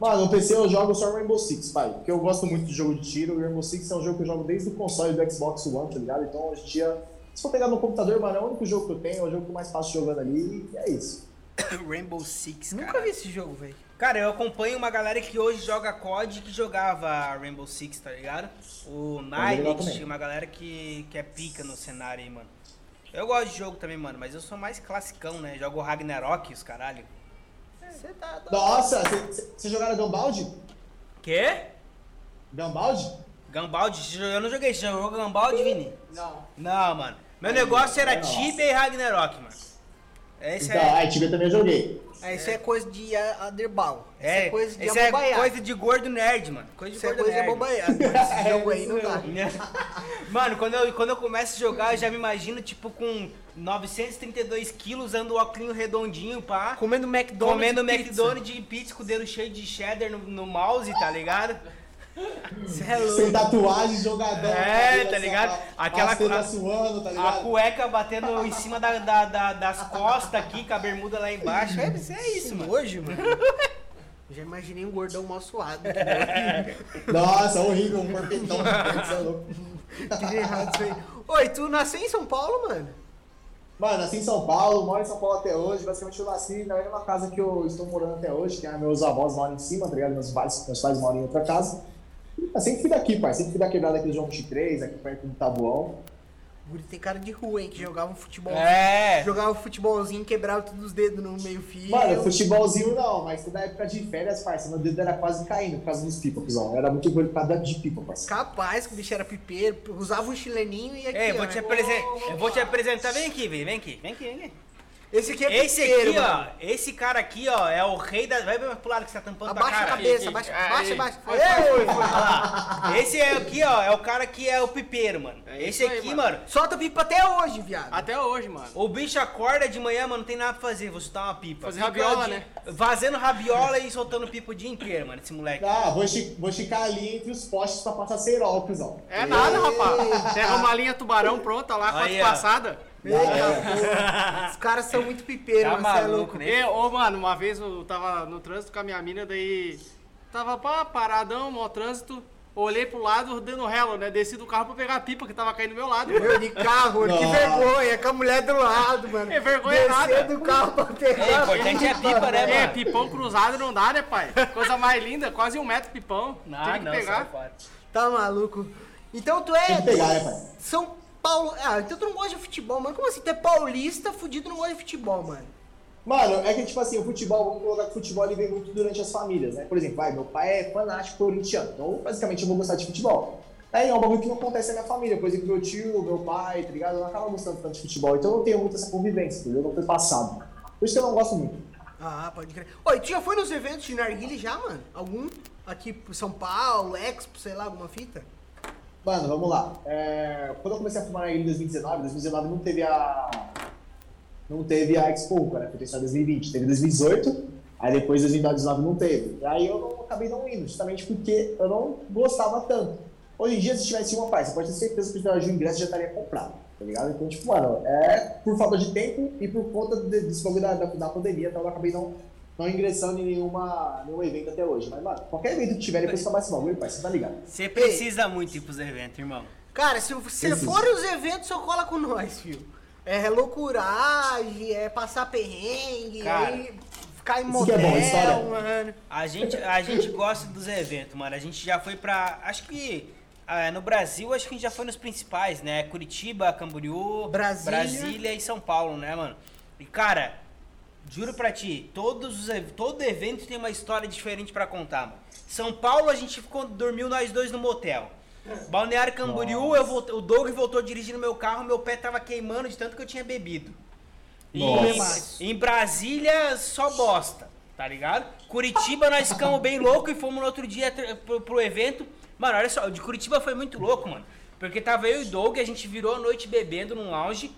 Speaker 3: Mano, no PC eu jogo só Rainbow Six, pai. Porque eu gosto muito de jogo de tiro. O Rainbow Six é um jogo que eu jogo desde o console do Xbox One, tá ligado? Então hoje em dia, se for pegar no computador, mano, é o único jogo que eu tenho, é o jogo que eu mais faço jogando ali. E é isso. [COUGHS]
Speaker 2: Rainbow Six,
Speaker 1: Nunca
Speaker 2: cara.
Speaker 1: vi esse jogo, velho.
Speaker 2: Cara, eu acompanho uma galera que hoje joga COD que jogava Rainbow Six, tá ligado? O Night, uma galera que, que é pica no cenário aí, mano. Eu gosto de jogo também, mano, mas eu sou mais classicão, né? Jogo Ragnarok, os caralho.
Speaker 1: Você tá.
Speaker 3: Nossa, você jogaram Gunbound?
Speaker 2: Quê?
Speaker 3: Gunbound?
Speaker 2: Gambald? Eu não joguei, você jogou Gambald, Vini?
Speaker 1: Não.
Speaker 2: Não, mano. Meu negócio era. Tibia e Ragnarok, mano. Esse
Speaker 3: Então,
Speaker 2: é...
Speaker 3: a Tibia também eu joguei.
Speaker 1: É, isso é coisa de a- Aderbal. Isso
Speaker 2: É,
Speaker 1: é coisa de
Speaker 2: esse é coisa de gordo nerd, mano. Coisa de
Speaker 1: Isso é
Speaker 2: gordo
Speaker 1: coisa de
Speaker 2: nerd.
Speaker 1: abobaiar. [LAUGHS] Esse jogo aí não dá. [LAUGHS]
Speaker 2: Mano, quando eu, quando eu começo a jogar, eu já me imagino, tipo, com 932 quilos, usando o óculos redondinho, pá.
Speaker 1: Comendo McDonald's.
Speaker 2: Comendo
Speaker 1: pizza.
Speaker 2: McDonald's e pizza com o dedo cheio de cheddar no, no mouse, tá ligado?
Speaker 1: Você é
Speaker 3: Sem
Speaker 1: louco.
Speaker 3: tatuagem, jogadão.
Speaker 2: É, tá
Speaker 3: assim,
Speaker 2: ligado?
Speaker 3: a-
Speaker 2: Aquela- a-
Speaker 3: suando, tá
Speaker 2: A
Speaker 3: ligado?
Speaker 2: cueca batendo em cima da, da- da- das costas aqui, com a bermuda lá embaixo. É, é isso, mano.
Speaker 1: Hoje, mano. [LAUGHS] Já imaginei um gordão mal suado.
Speaker 3: Nossa, horrível, um porpetão. Você é.
Speaker 1: Que errado isso aí. Oi, tu nasceu em São Paulo, mano?
Speaker 3: Mano, nasci em São Paulo, moro em São Paulo até hoje. Basicamente, eu nasci na mesma casa que eu estou morando até hoje, que é meus avós moram em cima, tá ligado? Meus pais, meus pais moram em outra casa. Eu sempre fui daqui, pai. Sempre fui da quebrada aqui do João 23, aqui perto do Tabuão.
Speaker 1: O guri tem cara de rua, hein? Que jogava um futebol.
Speaker 2: É.
Speaker 1: Jogava um futebolzinho, quebrava todos os dedos no meio fio.
Speaker 3: Mano, futebolzinho não, mas toda época de férias, parça, meu dedo era quase caindo por causa dos pipa, cuzão. Era muito gordo por causa de pipa, parça.
Speaker 1: Capaz que o bicho era pipeiro, usava um chileninho e aqui,
Speaker 2: Ei, vou,
Speaker 1: ó,
Speaker 2: te
Speaker 1: né?
Speaker 2: apresen- eu vou te apresentar. Vem aqui, vem, vem aqui, vem aqui, vem aqui.
Speaker 1: Esse aqui é
Speaker 2: Esse
Speaker 1: pipeiro,
Speaker 2: aqui, ó, esse cara aqui, ó, é o rei da. Vai pro lado que você tá tampando tua
Speaker 1: Abaixa
Speaker 2: cara.
Speaker 1: a cabeça,
Speaker 2: Aqui,
Speaker 1: abaixa,
Speaker 2: aqui.
Speaker 1: abaixa.
Speaker 2: Foi, foi, foi, foi. Olha lá. Esse é aqui, ó, é o cara que é o pipeiro, mano.
Speaker 4: É
Speaker 2: esse
Speaker 4: isso aí,
Speaker 2: aqui,
Speaker 4: mano.
Speaker 2: mano.
Speaker 1: Solta pipa até hoje, viado.
Speaker 4: Até hoje, mano.
Speaker 2: O bicho acorda de manhã, mano, não tem nada pra fazer, vou soltar uma pipa.
Speaker 4: Fazer rabiola,
Speaker 2: dia-
Speaker 4: né?
Speaker 2: Vazando rabiola e soltando pipa o dia inteiro, mano, esse moleque.
Speaker 3: Ah, vou, chi- vou ficar ali entre os postes pra passar cerol, cuzão.
Speaker 4: É nada, rapaz. Pega uma linha tubarão pronta lá, quatro passada.
Speaker 1: Eita. Os caras são muito pipeiros,
Speaker 2: Tá
Speaker 1: é
Speaker 2: maluco,
Speaker 1: louco.
Speaker 2: né?
Speaker 4: Ô, mano, uma vez eu tava no trânsito com a minha mina, daí tava pá, paradão, no trânsito. Olhei pro lado, dando relo, né? Desci do carro pra pegar a pipa que tava caindo do meu lado.
Speaker 1: Meu, de carro, que
Speaker 3: Nossa.
Speaker 1: vergonha, com a mulher do lado, mano.
Speaker 4: É vergonha
Speaker 1: Descer
Speaker 4: nada.
Speaker 1: do carro pra pegar.
Speaker 2: É, importante é a pipa, né,
Speaker 4: É,
Speaker 2: mano?
Speaker 4: pipão cruzado não dá, né, pai? Coisa mais linda, quase um metro de pipão.
Speaker 2: Não,
Speaker 4: Tem que
Speaker 2: não,
Speaker 4: pegar.
Speaker 1: Tá maluco. Então tu é.
Speaker 3: Tem que pegar, né, pai?
Speaker 1: São Paulo. Ah, então tu não gosta de futebol, mano. Como assim? Tu é paulista, fudido, não gosta de futebol, mano.
Speaker 3: Mano, é que tipo assim, o futebol, vamos colocar que o futebol ele vem muito durante as famílias, né? Por exemplo, vai, meu pai é fanático corintiano, então basicamente eu vou gostar de futebol. Aí é um bagulho que não acontece na minha família, por exemplo, meu tio, meu pai, tá ligado? Eu não acaba gostando tanto de futebol, então eu não tenho muito essa convivência, entendeu? Não foi passado. Por isso que eu não gosto muito.
Speaker 1: Ah, pode crer. Oi, tu já foi nos eventos de narguile já, mano? Algum? Aqui pro São Paulo, Expo, sei lá, alguma fita?
Speaker 3: Mano, vamos lá. É, quando eu comecei a fumar em 2019, 2019 não teve a. Não teve a Expo, né? Foi só em 2020. Teve 2018, aí depois 2019 não teve. Aí eu não, acabei não indo, justamente porque eu não gostava tanto. Hoje em dia, se tivesse uma parte, você pode ter certeza que o ingresso já estaria comprado, tá ligado? Então, tipo, mano, é por falta de tempo e por conta de, desse bagulho da, da, da pandemia, então eu acabei não, não ingressando em nenhuma, nenhum evento até hoje. Mas, mano, qualquer evento que tiver, depois tomar esse bagulho, pai, você tá ligado?
Speaker 2: Você precisa muito ir pros eventos, irmão.
Speaker 1: Cara, se, se for os eventos, só cola com nós, filho. É loucuragem, é passar perrengue,
Speaker 2: Cara,
Speaker 1: aí ficar em
Speaker 3: isso que é
Speaker 1: motel,
Speaker 3: bom,
Speaker 1: mano.
Speaker 2: A gente, a gente gosta dos eventos, mano. A gente já foi pra. Acho que. ah, no Brasil, acho que a gente já foi nos principais, né? Curitiba, Camboriú,
Speaker 1: Brasília.
Speaker 2: Brasília e São Paulo, né, mano? E, cara, juro pra ti, todos os, todo evento tem uma história diferente pra contar, mano. São Paulo, a gente ficou, dormiu nós dois no motel. Balneário Camboriú, eu voltei, o Doug voltou dirigindo meu carro, meu pé tava queimando de tanto que eu tinha bebido.
Speaker 3: Nossa.
Speaker 2: E em Brasília, só bosta, tá ligado? Curitiba, nós ficamos bem loucos e fomos no outro dia pro, pro evento. Mano, olha só, de Curitiba foi muito louco, mano. Porque tava eu e o Doug, a gente virou a noite bebendo num lounge.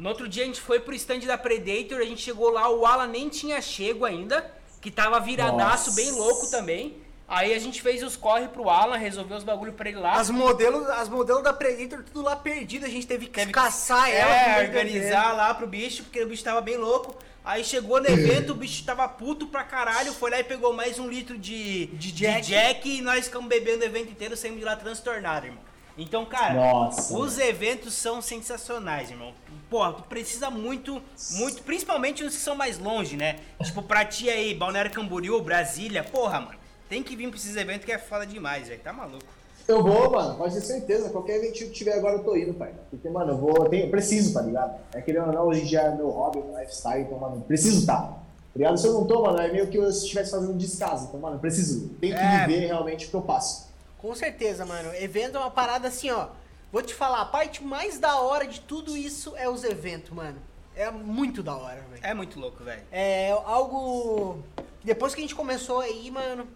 Speaker 2: No outro dia a gente foi pro stand da Predator, a gente chegou lá, o Alan nem tinha chego ainda, que tava viradaço,
Speaker 3: Nossa.
Speaker 2: bem louco também. Aí a gente fez os corre pro Alan, resolveu os bagulho pra ele lá.
Speaker 1: As modelos, as modelos da Predator tudo lá perdido, a gente teve que
Speaker 2: Teve que-
Speaker 1: caçar ela. no
Speaker 2: É,
Speaker 1: meio do
Speaker 2: organizar lá pro bicho, porque o bicho tava bem louco. Aí chegou no evento, o bicho tava puto pra caralho, foi lá e pegou mais um litro de, de, Jack. e nós ficamos bebendo o evento inteiro, saímos de lá transtornados, irmão. Então, cara,
Speaker 3: Nossa.
Speaker 2: os eventos são sensacionais, irmão. Pô, tu precisa muito, muito, principalmente os que são mais longe, né? Tipo, pra ti aí, Balneário Camboriú, Brasília, porra, mano. Tem que vir pra esses eventos que é foda demais, velho. Tá maluco.
Speaker 3: Eu vou, mano, pode ter certeza. Qualquer evento que tiver agora eu tô indo, pai. Porque, mano, eu vou. Eu, tenho, eu preciso, tá ligado? É querendo ou não, hoje em dia é meu hobby, meu lifestyle, então, mano, preciso tá. Tá ligado? Se eu não tô, mano, é meio que eu estivesse fazendo um descaso. Então, mano, eu preciso. Tenho que
Speaker 2: É.
Speaker 3: viver realmente o que eu passo.
Speaker 1: Com certeza, mano. Evento é uma parada assim, ó. Vou te falar, a parte mais da hora de tudo isso é os eventos, mano. É muito da hora, velho.
Speaker 2: É muito louco, velho.
Speaker 1: É algo. Depois que a gente começou aí, mano,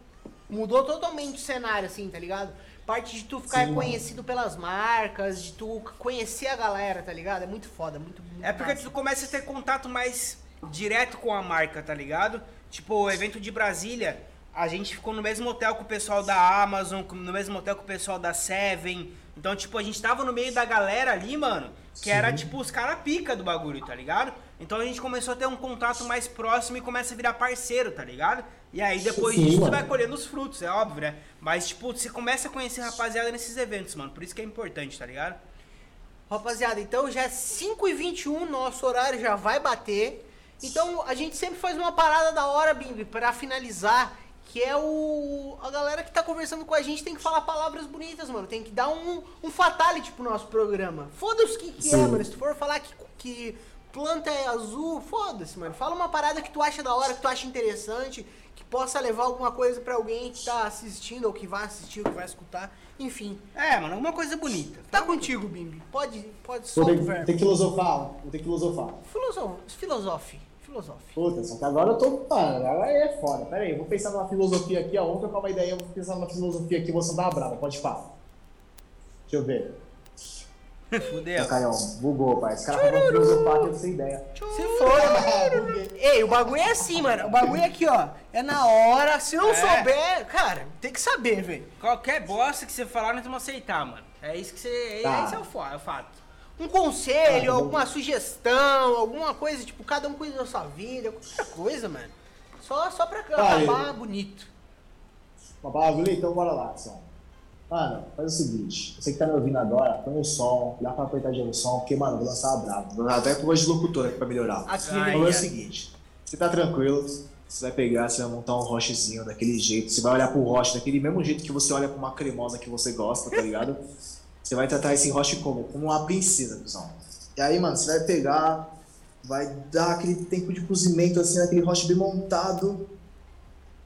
Speaker 1: mudou totalmente o cenário, assim, tá ligado? Parte de tu ficar
Speaker 3: Sim, mano.
Speaker 1: conhecido pelas marcas, de tu conhecer a galera, tá ligado? É muito foda, muito, muito
Speaker 2: É porque
Speaker 1: massa.
Speaker 2: tu começa a ter contato mais direto com a marca, tá ligado? Tipo, o evento de Brasília, a gente ficou no mesmo hotel com o pessoal da Amazon, no mesmo hotel com o pessoal da Seven. Então, tipo, a gente tava no meio da galera ali, mano, que era tipo os cara pica do bagulho, tá ligado? Então a gente começou a ter um contato mais próximo e começa a virar parceiro, tá ligado? E aí depois
Speaker 3: Sim,
Speaker 2: disso tu
Speaker 3: mano.
Speaker 2: vai colhendo os frutos, é óbvio, né? Mas, tipo, você começa a conhecer rapaziada nesses eventos, mano. Por isso que é importante, tá ligado?
Speaker 1: Rapaziada, então já é 5h21, nosso horário já vai bater. Então a gente sempre faz uma parada da hora, Bimbi, pra finalizar. Que é o. A galera que tá conversando com a gente tem que falar palavras bonitas, mano. Tem que dar um, um fatality pro nosso programa. Foda-se o que, que é, mano. Se tu for falar que, que planta é azul, foda-se, mano. Fala uma parada que tu acha da hora, que tu acha interessante, que possa levar alguma coisa pra alguém que tá assistindo, ou que vai assistir, ou que vai escutar. Enfim.
Speaker 2: É, mano, alguma coisa bonita.
Speaker 1: Tá contigo, Bimbi. Pode, pode soltar o verbo.
Speaker 3: ter que filosofar, vou ter que filosofar.
Speaker 1: Filosof, filosofe, filosofe.
Speaker 3: Puta, só que agora eu tô. Mano, agora é foda. Pera aí, eu vou pensar numa filosofia aqui, ó. Vamos trocar uma ideia, eu vou pensar numa filosofia aqui, você dá uma brava, pode falar. Deixa eu ver. [LAUGHS]
Speaker 2: Fudeu.
Speaker 3: Ô, Caião, bugou, pai. Esse cara tá falando filosofar aqui, eu sem ideia.
Speaker 1: Se for. Ei, o bagulho é assim, mano. O bagulho é aqui, ó. É na hora. Se não
Speaker 2: É.
Speaker 1: souber, cara, tem que saber, velho.
Speaker 2: Qualquer bosta que você falar, nós vamos aceitar, mano. É isso que você.
Speaker 3: Tá.
Speaker 2: Esse é o, é o fato.
Speaker 1: Um conselho,
Speaker 3: Ah,
Speaker 1: alguma sugestão, alguma coisa, tipo, cada um cuida da sua vida, qualquer coisa, mano. Só, só pra acabar bonito.
Speaker 3: Uma palavra, então bora lá, som. Mano, faz o seguinte, você que tá me ouvindo agora, põe o som, dá pra apertar de som, porque, mano, vou lançar uma brava. Vou até com voz de locutor aqui pra melhorar.
Speaker 1: Aqui,
Speaker 3: Então é
Speaker 2: ai.
Speaker 3: o seguinte, você tá tranquilo, você vai pegar, você vai montar um rochezinho daquele jeito, você vai olhar pro roche daquele mesmo jeito que você olha pra uma cremosa que você gosta, tá ligado? Você vai tratar esse roche como? Como uma princesa, cuzão. E aí, mano, você vai pegar, vai dar aquele tempo de cozimento assim, naquele roche bem montado.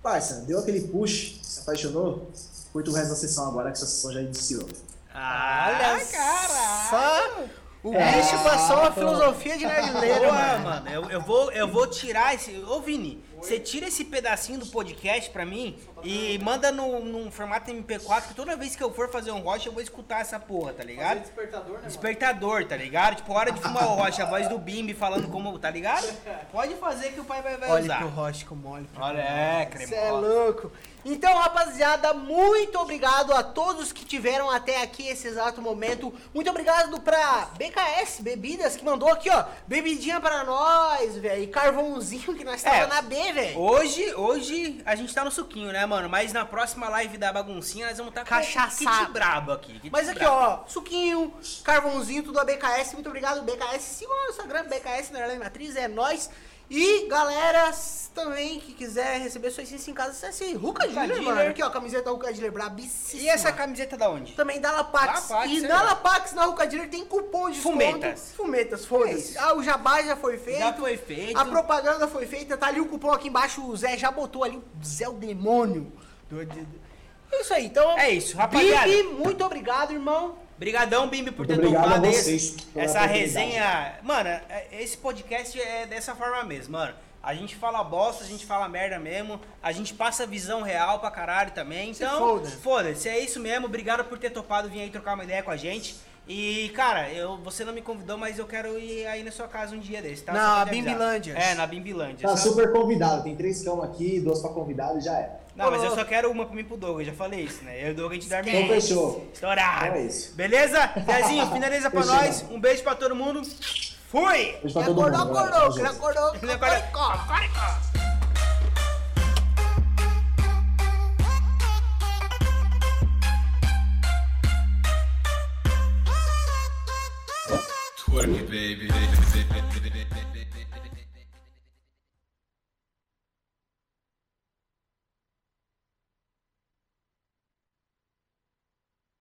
Speaker 3: Parça, deu aquele push, se apaixonou, curta o resto da sessão agora, que essa sessão já iniciou.
Speaker 1: Olha,
Speaker 2: caralho.
Speaker 1: Só o
Speaker 3: É.
Speaker 1: bicho passou uma filosofia de mano.
Speaker 2: mano, eu, eu vou, eu vou tirar esse. Ô, Vini, você tira esse pedacinho do podcast pra mim e manda no, num formato MP4 que toda vez que eu for fazer um rocha eu vou escutar essa porra, tá ligado?
Speaker 4: despertador, né,
Speaker 2: Despertador, tá ligado? Tipo, hora de fumar o rocha, a voz do Bimbi falando como, tá ligado? Pode fazer que o pai vai, vai
Speaker 1: Olha
Speaker 2: usar.
Speaker 1: pro roche como olha. pro
Speaker 2: Olha, é,
Speaker 1: Você é
Speaker 2: cremoso.
Speaker 1: louco. Então, rapaziada, muito obrigado a todos que tiveram até aqui esse exato momento. Muito obrigado pra BKS Bebidas, que mandou aqui, ó, bebidinha pra nós, velho. E carvãozinho que nós tava
Speaker 2: É,
Speaker 1: na B, velho.
Speaker 2: Hoje, hoje a gente tá no suquinho, né, mano? Mas na próxima live da baguncinha nós vamos estar tá
Speaker 1: Cachaçado.
Speaker 2: kit brabo aqui. kit
Speaker 1: Mas aqui,
Speaker 2: brabo.
Speaker 1: ó, suquinho, carvãozinho, tudo a BKS. Muito obrigado, BKS. Sigam o Instagram, BKS Matriz, é nóis. E, galera, também que quiser receber sua essência em casa, acesse Ruka
Speaker 2: Ruka
Speaker 1: Dealer, mano.
Speaker 2: Dealer.
Speaker 1: Aqui, ó, camiseta Ruka Dealer, brabíssima.
Speaker 2: E essa camiseta da onde?
Speaker 1: Também da Lapax.
Speaker 2: Lapax,
Speaker 1: e
Speaker 2: é.
Speaker 1: na Lapax, na Ruka Dealer, tem cupom de desconto.
Speaker 2: Fumetas.
Speaker 1: Fumetas,
Speaker 2: É
Speaker 1: foda-se.
Speaker 2: isso.
Speaker 1: ah, o jabá já foi feito.
Speaker 2: Já foi feito.
Speaker 1: A propaganda foi feita. Tá ali o cupom aqui embaixo. O Zé já botou ali o Zé o demônio. Do- de- de- É isso aí. Então,
Speaker 2: É isso, rapaziada.
Speaker 1: Bibi, muito obrigado, irmão.
Speaker 2: Brigadão, Bimbi, por
Speaker 3: Muito
Speaker 2: ter topado esse- essa resenha. Mano, é- esse podcast é dessa forma mesmo, mano. A gente fala bosta, a gente fala merda mesmo, a gente passa visão real pra caralho também. Então,
Speaker 1: foda.
Speaker 2: foda-se, é isso mesmo. Obrigado por ter topado vir aí trocar uma ideia com a gente. E, cara, eu, você não me convidou, mas eu quero ir aí na sua casa um dia desse, tá?
Speaker 1: Na. Bimbilândia.
Speaker 2: É, na Bimbilândia.
Speaker 3: Tá
Speaker 2: Só-
Speaker 3: super convidado, tem três camas aqui, duas pra convidado e já era.
Speaker 2: Não, mas eu só quero uma pra mim pro Doug, eu já falei isso, né? Eu e o Doug a gente dorme
Speaker 3: Então fechou.
Speaker 2: Estourado.
Speaker 3: Então é isso.
Speaker 2: Beleza? [LAUGHS] Zezinho, finaliza pra
Speaker 3: Fechou.
Speaker 2: nós. Um beijo pra todo mundo. Fui!
Speaker 3: Beijo pra todo mundo.
Speaker 1: acordou,
Speaker 3: galera.
Speaker 1: acordou.
Speaker 3: Tamo
Speaker 1: Quem
Speaker 3: junto.
Speaker 1: acordou,
Speaker 2: acordou,
Speaker 1: acordou.
Speaker 5: Twerk it, baby.